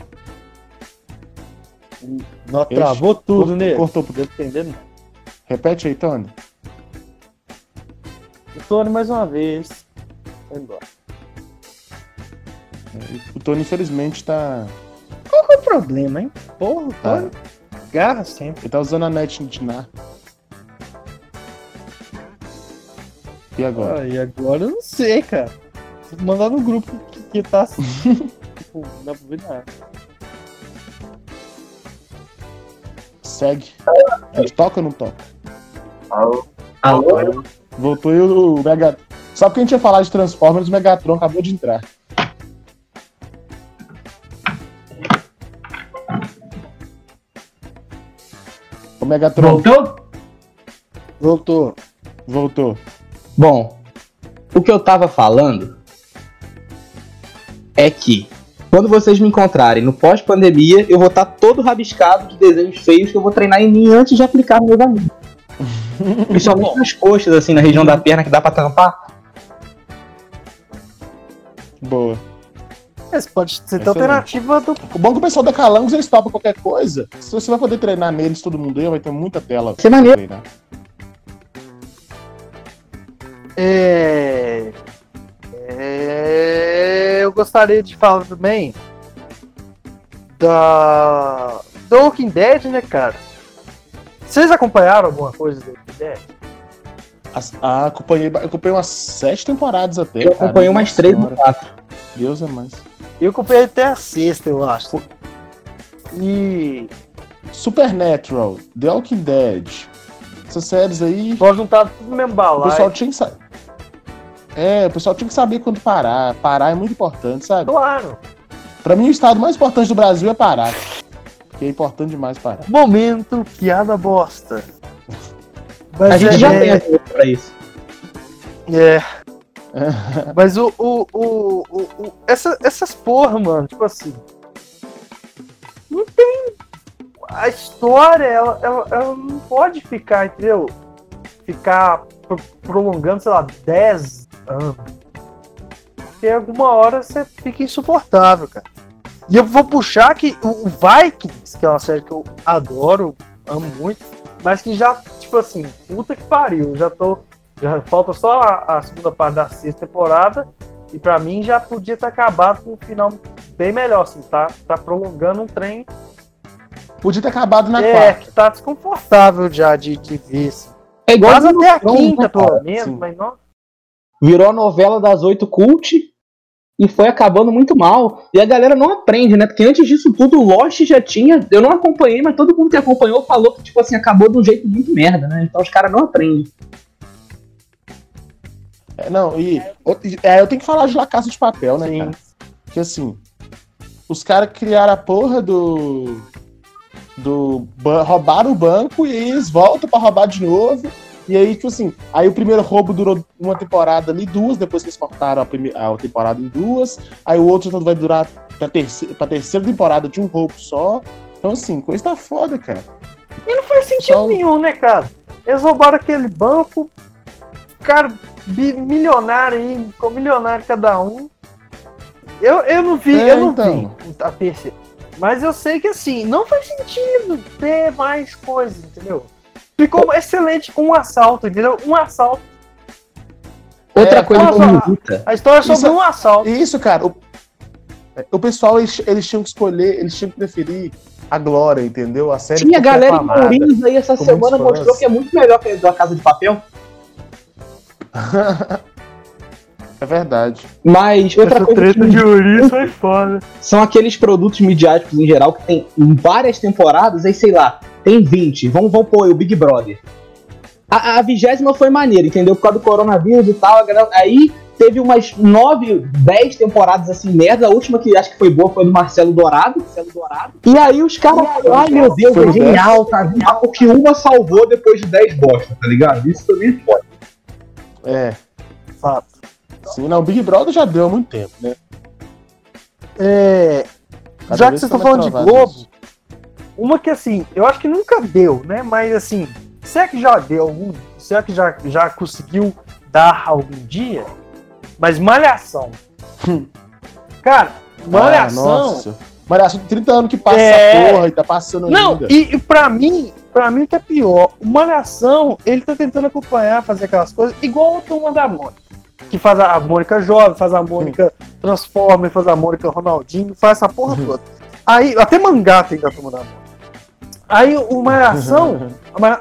Não, travou tudo, né? cortou. Não deu pra entender, não. Repete aí, Tony. O Tony mais uma vez. Foi embora. O Tony, infelizmente, tá. Qual que é o problema, hein? Porra, o Tony. Garra sempre. Ele tá usando a net de NAR. E agora? Ah, e agora eu não sei, cara. Vou mandar no grupo que, que tá assim. tipo, não dá pra ver nada. Segue. A gente toca ou não toca? Alô? Voltou e o Mega. Só porque a gente ia falar de Transformers, o Megatron acabou de entrar. O Megatron Voltou? Voltou. voltou. Bom, o que eu tava falando é que quando vocês me encontrarem no pós-pandemia, eu vou estar todo rabiscado de desenhos feios que eu vou treinar em mim antes de aplicar nos meus amigos. Principalmente nas coxas, assim, na região da perna que dá pra tampar. Boa. Esse pode ser Excelente. alternativa do. O bom é que o pessoal da Calangos eles topam qualquer coisa. Se você vai poder treinar neles, todo mundo aí, vai ter muita tela. Isso é maneiro. treinar. É... é, gostaria de falar também da do Walking Dead, né, cara? Vocês acompanharam alguma coisa do Walking Dead? As- Ah, acompanhei, eu acompanhei umas sete temporadas até. Eu cara. acompanhei umas três ou quatro. Deus é mais. Eu acompanhei até a sexta, eu acho. E Supernatural, The Walking Dead. Essas séries aí. pode juntar tudo no mesmo O balaio. pessoal tinha. É, o pessoal tinha que saber quando parar. Parar é muito importante, sabe? Claro. Pra mim, o estado mais importante do Brasil é parar. Que é importante demais parar. Momento, piada bosta. Mas A gente é- já é- tem pra isso. É. Mas o. o, o, o, o- essa, essas porra, mano, tipo assim. Não tem. A história, ela, ela, ela não pode ficar, entendeu? Ficar pro- prolongando, sei lá, 10 anos. Porque alguma hora você fica insuportável, cara. E eu vou puxar que o Vikings, que é uma série que eu adoro, amo muito, mas que já, tipo assim, puta que pariu, já tô já falta só a, a segunda parte da sexta temporada. E pra mim já podia ter acabado com um final bem melhor, assim, tá? Tá prolongando um trem Podia ter acabado na é, quarta. que tá desconfortável já de, de ver. Assim. É igual Quase até a quinta, né, pelo menos, mas não. Virou a novela das oito cult e foi acabando muito mal. E a galera não aprende, né? Porque antes disso tudo, o Lost já tinha. Eu não acompanhei, mas todo mundo que acompanhou falou que, tipo assim, acabou de um jeito muito merda, né? Então os caras não aprendem. É, não, e. É, eu tenho que falar de La Casa de Papel, né, Sim. cara? Porque assim. Os caras criaram a porra do. Do. Roubaram o banco e eles voltam pra roubar de novo. E aí, tipo assim, aí o primeiro roubo durou uma temporada ali, duas, depois que eles cortaram a, prime- a temporada em duas. Aí o outro vai durar pra terceira, pra terceira temporada de um roubo só. Então, assim, coisa tá foda, cara. Não faz sentido Só- nenhum, né, cara? Eles roubaram aquele banco, cara, milionário aí, ficou milionário cada um. Eu, eu não vi, É, eu não então. vi a terceira. Mas eu sei que assim, não faz sentido ter mais coisas, entendeu? Ficou excelente um assalto, entendeu? Um assalto. Outra É, coisa que. A história é sobre Isso- um assalto. Isso, cara, o, o pessoal, eles, eles tinham que escolher, eles tinham que preferir a glória, entendeu? A série Tinha galera em. Mourinhos aí essa semana mostrou que é muito melhor que a Casa de Papel. É verdade. Mas outra coisa que me Uri foi foda. são aqueles produtos midiáticos em geral que tem em várias temporadas, aí sei lá, tem 20. Vamos, vamos pôr o Big Brother. A, a vigésima foi maneira, entendeu? Por causa do coronavírus e tal. galera- aí teve umas 9, 10 temporadas assim, merda. A última que acho que foi boa foi do Marcelo Dourado. Marcelo Dourado. E aí os caras, ai meu Deus, Foi é genial, tá genial. Porque uma salvou depois de 10 bosta, tá ligado? Isso também é foda. É. Fato. Sim, não, o Big Brother já deu há muito tempo, né? É, Cada já que vocês tá estão mais falando de Globo, isso. Uma que assim, eu acho que nunca deu, né? Mas assim, será que já deu algum? Será que já, já conseguiu dar algum dia? Mas Malhação. Cara, Malhação. Ah. Malhação, 30 anos que passa É. essa porra e tá passando não, ainda. e, e pra mim, pra mim o que é pior, o Malhação, ele tá tentando acompanhar, fazer aquelas coisas, igual o Turma da Mônica. Que faz a Mônica jovem, faz a Mônica Transformer, faz a Mônica Ronaldinho, faz essa porra toda. Aí, até mangá tem da Turma da Mônica. Aí o Malhação,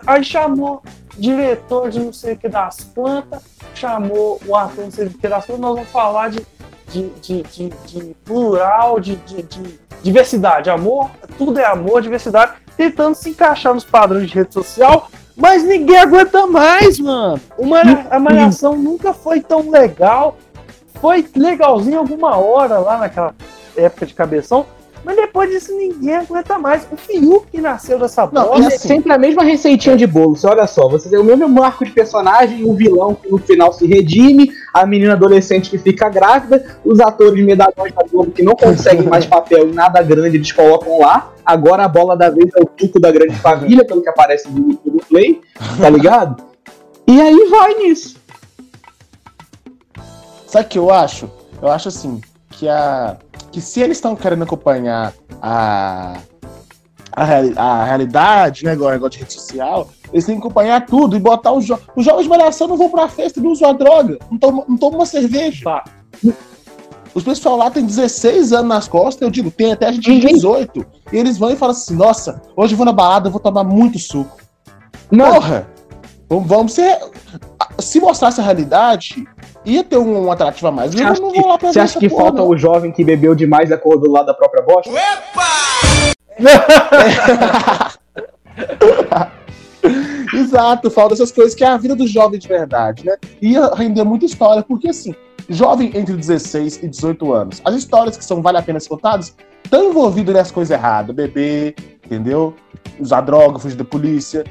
Aí chamou diretor de não sei o que das plantas, chamou o ator não sei o que das plantas, nós vamos falar de, de, de, de, de plural, de, de, de diversidade, amor, tudo é amor, diversidade, tentando se encaixar nos padrões de rede social, mas ninguém aguenta mais, mano. Uma, a Malhação nunca foi tão legal, foi legalzinho alguma hora lá naquela época de cabeção, mas depois disso ninguém aguenta mais. O Fiuk que nasceu dessa Não, bosta. E é sempre a mesma receitinha de bolo. Você olha só, você tem o mesmo arco de personagem, o vilão que no final se redime, a menina adolescente que fica grávida, os atores medalhões da Globo que não conseguem mais papel em nada grande, eles colocam lá. Agora a bola da vez é o tuco da grande família, pelo que aparece no YouTube Play, tá ligado? E aí vai nisso. Sabe o que eu acho? Eu acho assim, que a que se eles estão querendo acompanhar a, a, reali- a realidade, né, igual negócio de rede social, eles têm que acompanhar tudo e botar os jovens. Os jovens de malhação não vão pra festa, não usam a droga, não tomam, não tomam uma cerveja. Tá. Os pessoal lá tem 16 anos nas costas, eu digo, tem até a gente de Uhum. 18. E eles vão e falam assim: nossa, hoje eu vou na balada, eu vou tomar muito suco. Não, Porra! Vamos, vamos ser. Se mostrasse a realidade, ia ter um, um atrativo a mais. você Eu acha não que, vou lá pra você acha que porra, falta não. o jovem que bebeu demais e acordou lá da própria bosta? Exato, falta essas coisas que é a vida do jovem de verdade, né? Ia render muita história, porque assim, jovem entre 16 e 18 anos, as histórias que são vale a pena ser contadas estão envolvidas nas coisas erradas, beber, entendeu? Usar droga, fugir da polícia,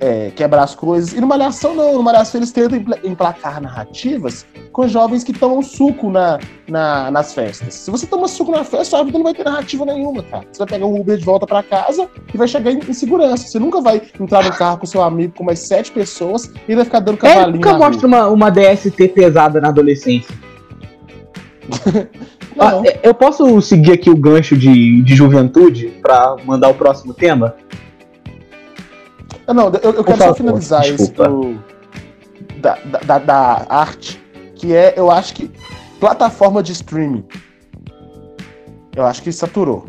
é, quebrar as coisas. E numa Malhação não, numa Malhação eles tentam empla- emplacar narrativas com jovens que tomam suco na, na- nas festas. Se você toma suco na festa, sua vida não vai ter narrativa nenhuma, cara. Você vai pegar um Uber de volta pra casa e vai chegar em, em segurança. Você nunca vai entrar no carro com seu amigo com mais sete pessoas e vai ficar dando É, cavalinho nunca na rua. mostra uma, uma DST pesada na adolescência. Não. Ah, é, eu posso seguir aqui o gancho de, de juventude pra mandar o próximo tema? Ah, Não, eu, eu quero só favor, finalizar esse desculpa. do, da, da, da- arte, que é, eu acho que, plataforma de streaming. Eu acho que saturou.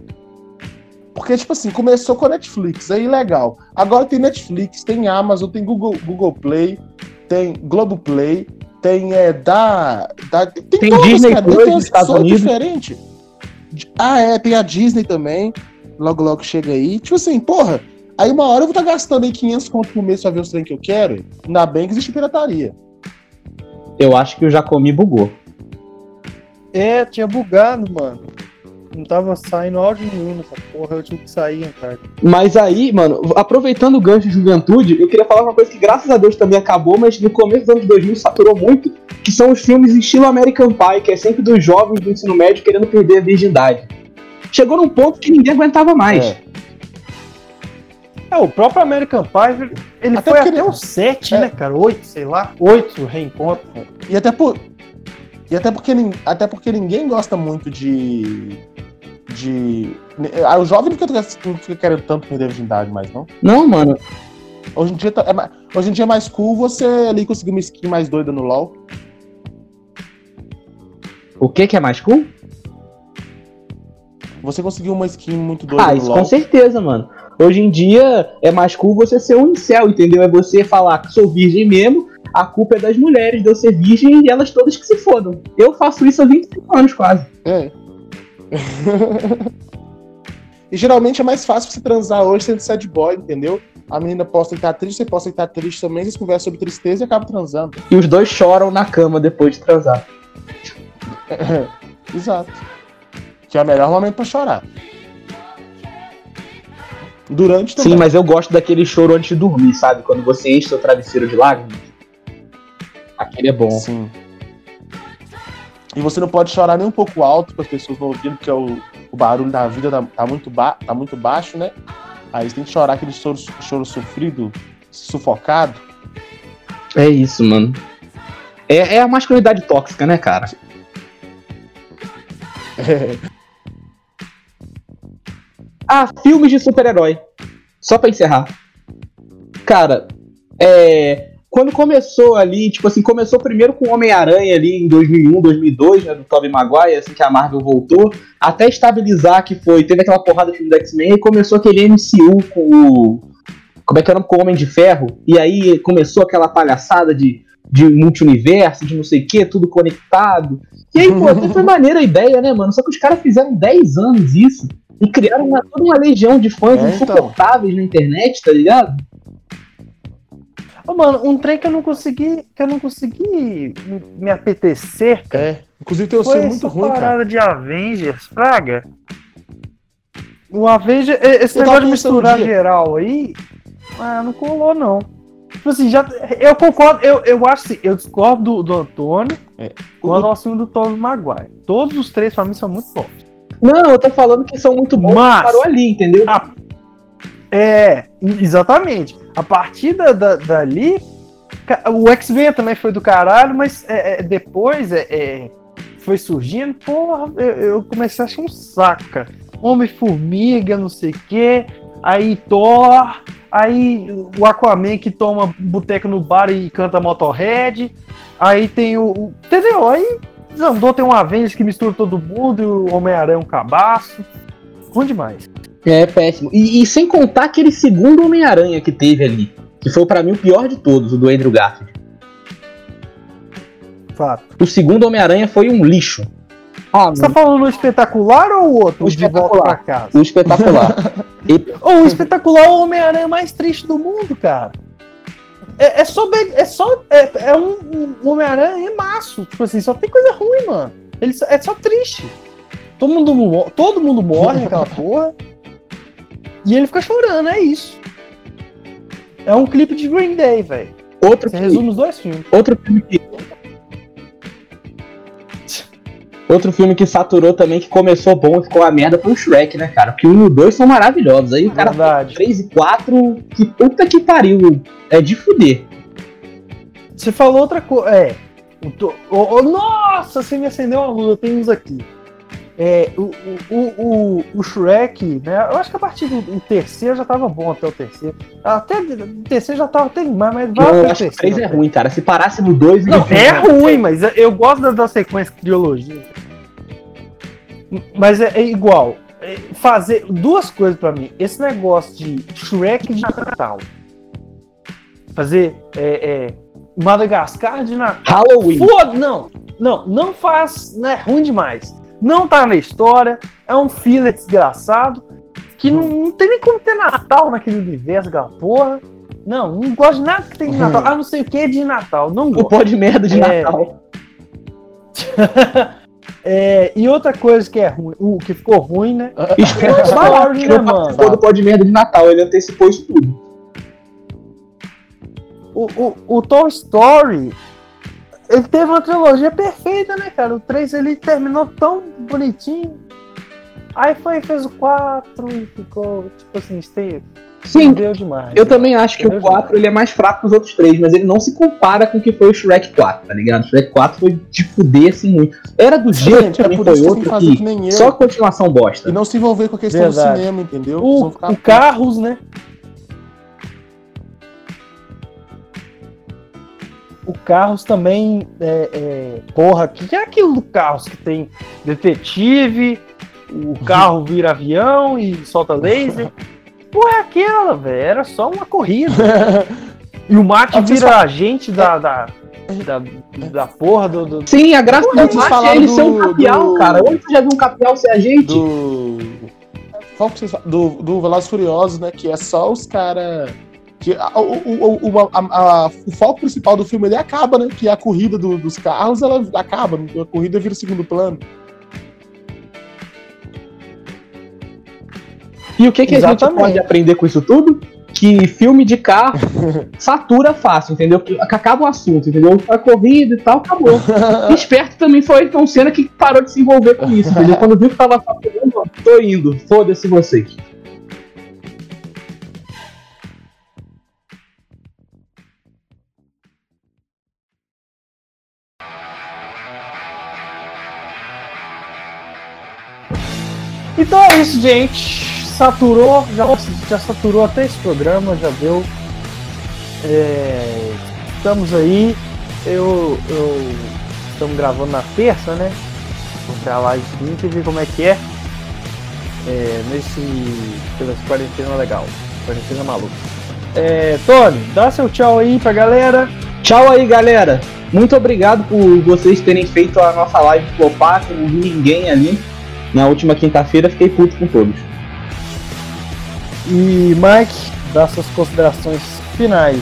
Porque, tipo assim, começou com a Netflix, aí legal. Agora tem Netflix, tem Amazon, tem Google, Google Play, tem Globoplay, tem é, da, da. Tem, Tem todas, Disney cara, tem Estados só Unidos. diferente. Ah, é, tem a Disney também. Logo, logo chega aí. Tipo assim, porra, Aí uma hora eu vou estar gastando aí 500 conto por mês pra ver os trem que eu quero. Ainda bem que existe pirataria. Eu acho que o Jacomi bugou. É, tinha bugado, mano. Não tava saindo áudio nenhum nessa porra, eu tive que sair, cara. Mas aí, mano, aproveitando o gancho de juventude, eu queria falar uma coisa que graças a Deus também acabou, mas no começo dos anos 2000 saturou muito, que são os filmes estilo American Pie, que é sempre dos jovens do ensino médio querendo perder a virgindade. Chegou num ponto que ninguém aguentava mais. É. É, o próprio American Pie, ele Até foi até ele- o 7, é. né, cara? 8, sei lá. 8 reencontro. E até por. E até porque, até porque ninguém gosta muito de. De. Ah, o jovem não fica, não fica querendo tanto perder a virgindade mais, não. Não, mano, Hoje em, dia tá- é, hoje em dia é mais cool você ali conseguir uma skin mais doida no LoL. o que que é mais cool? Você conseguiu uma skin muito doida Ah, no isso LoL. com certeza, mano. Hoje em dia é mais cool você ser um incel, entendeu? É você falar que sou virgem mesmo, a culpa é das mulheres de eu ser virgem e elas todas que se fodam. Eu faço isso há 25 anos quase. É. e geralmente é mais fácil você transar hoje sendo sad boy, entendeu? A menina posta que tá triste, você posta que tá triste também, vocês conversam sobre tristeza e acabam transando. E os dois choram na cama depois de transar. Exato. Que é o melhor momento pra chorar. Durante também. Sim, mas eu gosto daquele choro antes de dormir, sabe? Quando você enche seu travesseiro de lágrimas. Aquele é bom. Sim. E você não pode chorar nem um pouco alto para as pessoas não ouvirem, porque o, o barulho da vida tá, tá muito ba tá muito baixo, né? Aí você tem que chorar aquele choro, choro sofrido, sufocado. É isso, mano. É, é a masculinidade tóxica, né, cara? Ah, filmes de super-herói. Só pra encerrar. Cara, é. Quando começou ali, tipo assim, começou primeiro com Homem-Aranha ali em 2001, 2002, né, do Tobey Maguire, assim que a Marvel voltou, até estabilizar que foi, teve aquela porrada de filme do X-Men e começou aquele MCU com o como é que era com o Homem de Ferro, e aí começou aquela palhaçada de, de multiverso, de não sei o que, tudo conectado. E aí, pô, até foi maneira a ideia, né, mano? Só que os caras fizeram 10 anos isso e criaram uma, toda uma legião de fãs É, então. insuportáveis na internet, tá ligado? Ô, mano, um trem que eu não consegui, que eu não consegui me- apetecer, cara. É. Inclusive tem um filme muito ruim, cara. parada de Avengers, Fraga. O Avengers, esse Eu negócio de misturar geral aí, ah, não colou não. Tipo assim, já, eu concordo, eu, eu acho assim, eu discordo do, do Antônio É. quando ao assunto do Tobey Maguire. Todos os três pra mim são muito bons. Não, eu tô falando que são muito bons, Mas- parou ali, entendeu? É, exatamente. A partir da, da- dali, o X-Men também foi do caralho, mas é, é, depois é, é, foi surgindo, porra, eu, eu comecei a achar um saco, cara. Homem-Formiga, não sei o quê. Aí Thor. Aí o Aquaman que toma boteco no bar e canta Motorhead. Aí tem o. o entendeu? Aí desandou, tem um Avengers que mistura todo mundo e o Homem-Aranha é um cabaço. Ruim demais. É péssimo. E, e sem contar aquele segundo Homem-Aranha que teve ali. Que foi pra mim o pior de todos, o do Andrew Garfield. Fato. O segundo Homem-Aranha foi um lixo. Ah, Você tá falando o espetacular ou o outro? O espetacular. o espetacular. Ô, o espetacular é o Homem-Aranha mais triste do mundo, cara. É, é só. É, só é, é um, um Homem-Aranha maço. Tipo assim, só tem coisa ruim, mano. Ele é só triste. Todo mundo, todo mundo morre naquela porra. E ele fica chorando, é isso. É um clipe de Green Day, velho. outro, Você filme, resume os dois filmes. outro filme que. Outro filme que saturou também, que começou bom e ficou uma merda, foi o Shrek, né, cara? Porque 1 e o 2 são maravilhosos. Aí o cara Verdade. 3 e 4, que puta que pariu. É de fuder. Você falou outra coisa. É. o to- o- o- nossa, você me acendeu uma luz, eu tenho uns aqui. É, o, o, o, o, Shrek, né? Eu acho que a partir do, do terceiro já tava bom até o terceiro. Até o terceiro já tava até demais, mas vai até eu o acho que o terceiro. 3 é ruim, cara. Se parasse no 2 Não, é ruim, mas eu gosto da, da sequência trilogia. Mas é, é igual. É, Fazer duas coisas pra mim. Esse negócio de Shrek de Natal. Fazer é, é, Madagascar de Natal. Halloween. Foda, não, não, não faz, né, ruim demais. Não tá na história, é um filler desgraçado, que não, não tem nem como ter Natal naquele universo, aquela porra. Não, não gosto de nada que tem de Natal. Ah, não sei o que de Natal, não O gosto. pó de merda de É. Natal. É, e outra coisa que é ruim, o que ficou ruim, né? Que Story, né, não mano? do pó de merda de Natal. Ele antecipou isso tudo. O, o, o Toy Story, ele teve uma trilogia perfeita, né, cara? O 3 ele terminou tão bonitinho. Aí foi, fez o 4 e ficou, tipo assim, esteve. Sim, Deu demais. Eu também acho que o Entendeu? 4 ele é mais fraco que os outros três, mas ele não se compara com o que foi o Shrek 4, tá ligado? O Shrek 4 foi de fuder assim muito. Era do jeito Gente, que é também foi outro que que só continuação bosta. E não se envolver com a questão Verdade. do cinema, entendeu? O, o Carros, né? O Carros também é, é, porra, o que que é aquilo do Carros que tem detetive, o carro vira avião e solta laser? Porra, é aquela, velho, era só uma corrida. E o Mate vira agente da, da, da, da porra do, do- Sim, a graça do Vocês Mate é falaram ele do- ser um capial, do- cara. Onde você já viu um capial ser agente? do. Qual que vocês falam? Do, do Velozes Furiosos, né? Que é só os caras. Que a- o, o, o, a- a- o foco principal do filme ele acaba, né? Que é a corrida do- dos carros, ela acaba, a corrida vira segundo plano. E o que, que a gente pode aprender com isso tudo? Que filme de carro satura fácil, entendeu? Acaba o assunto, entendeu? A corrida e tal, acabou. Esperto também foi Ayrton Senna que parou de se envolver com isso, entendeu? Quando viu que tava saturando, tô indo, foda-se vocês. Então é isso, gente. Saturou, já, já saturou até esse programa, já deu. É, estamos aí. Eu, eu estamos gravando na terça, né? Entrar lá de quinta e ver como é que é. é nesse. Pela quarentena legal. Quarentena maluca. É, Tony, dá seu tchau aí pra galera. Tchau aí, galera. Muito obrigado por vocês terem feito a nossa live flopar, não vi ninguém ali. Na última quinta-feira, fiquei puto com todos. E Mike, dá suas considerações finais.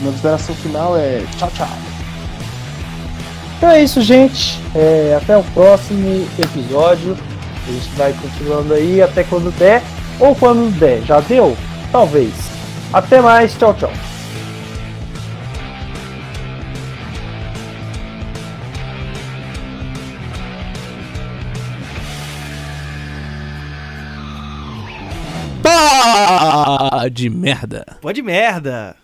Minha consideração final é tchau, tchau. Então é isso, gente. É, até o próximo episódio. A gente vai continuando aí até quando der. Ou quando der. Já deu? Talvez. Até mais. Tchau, tchau. Pá de merda. Pode merda.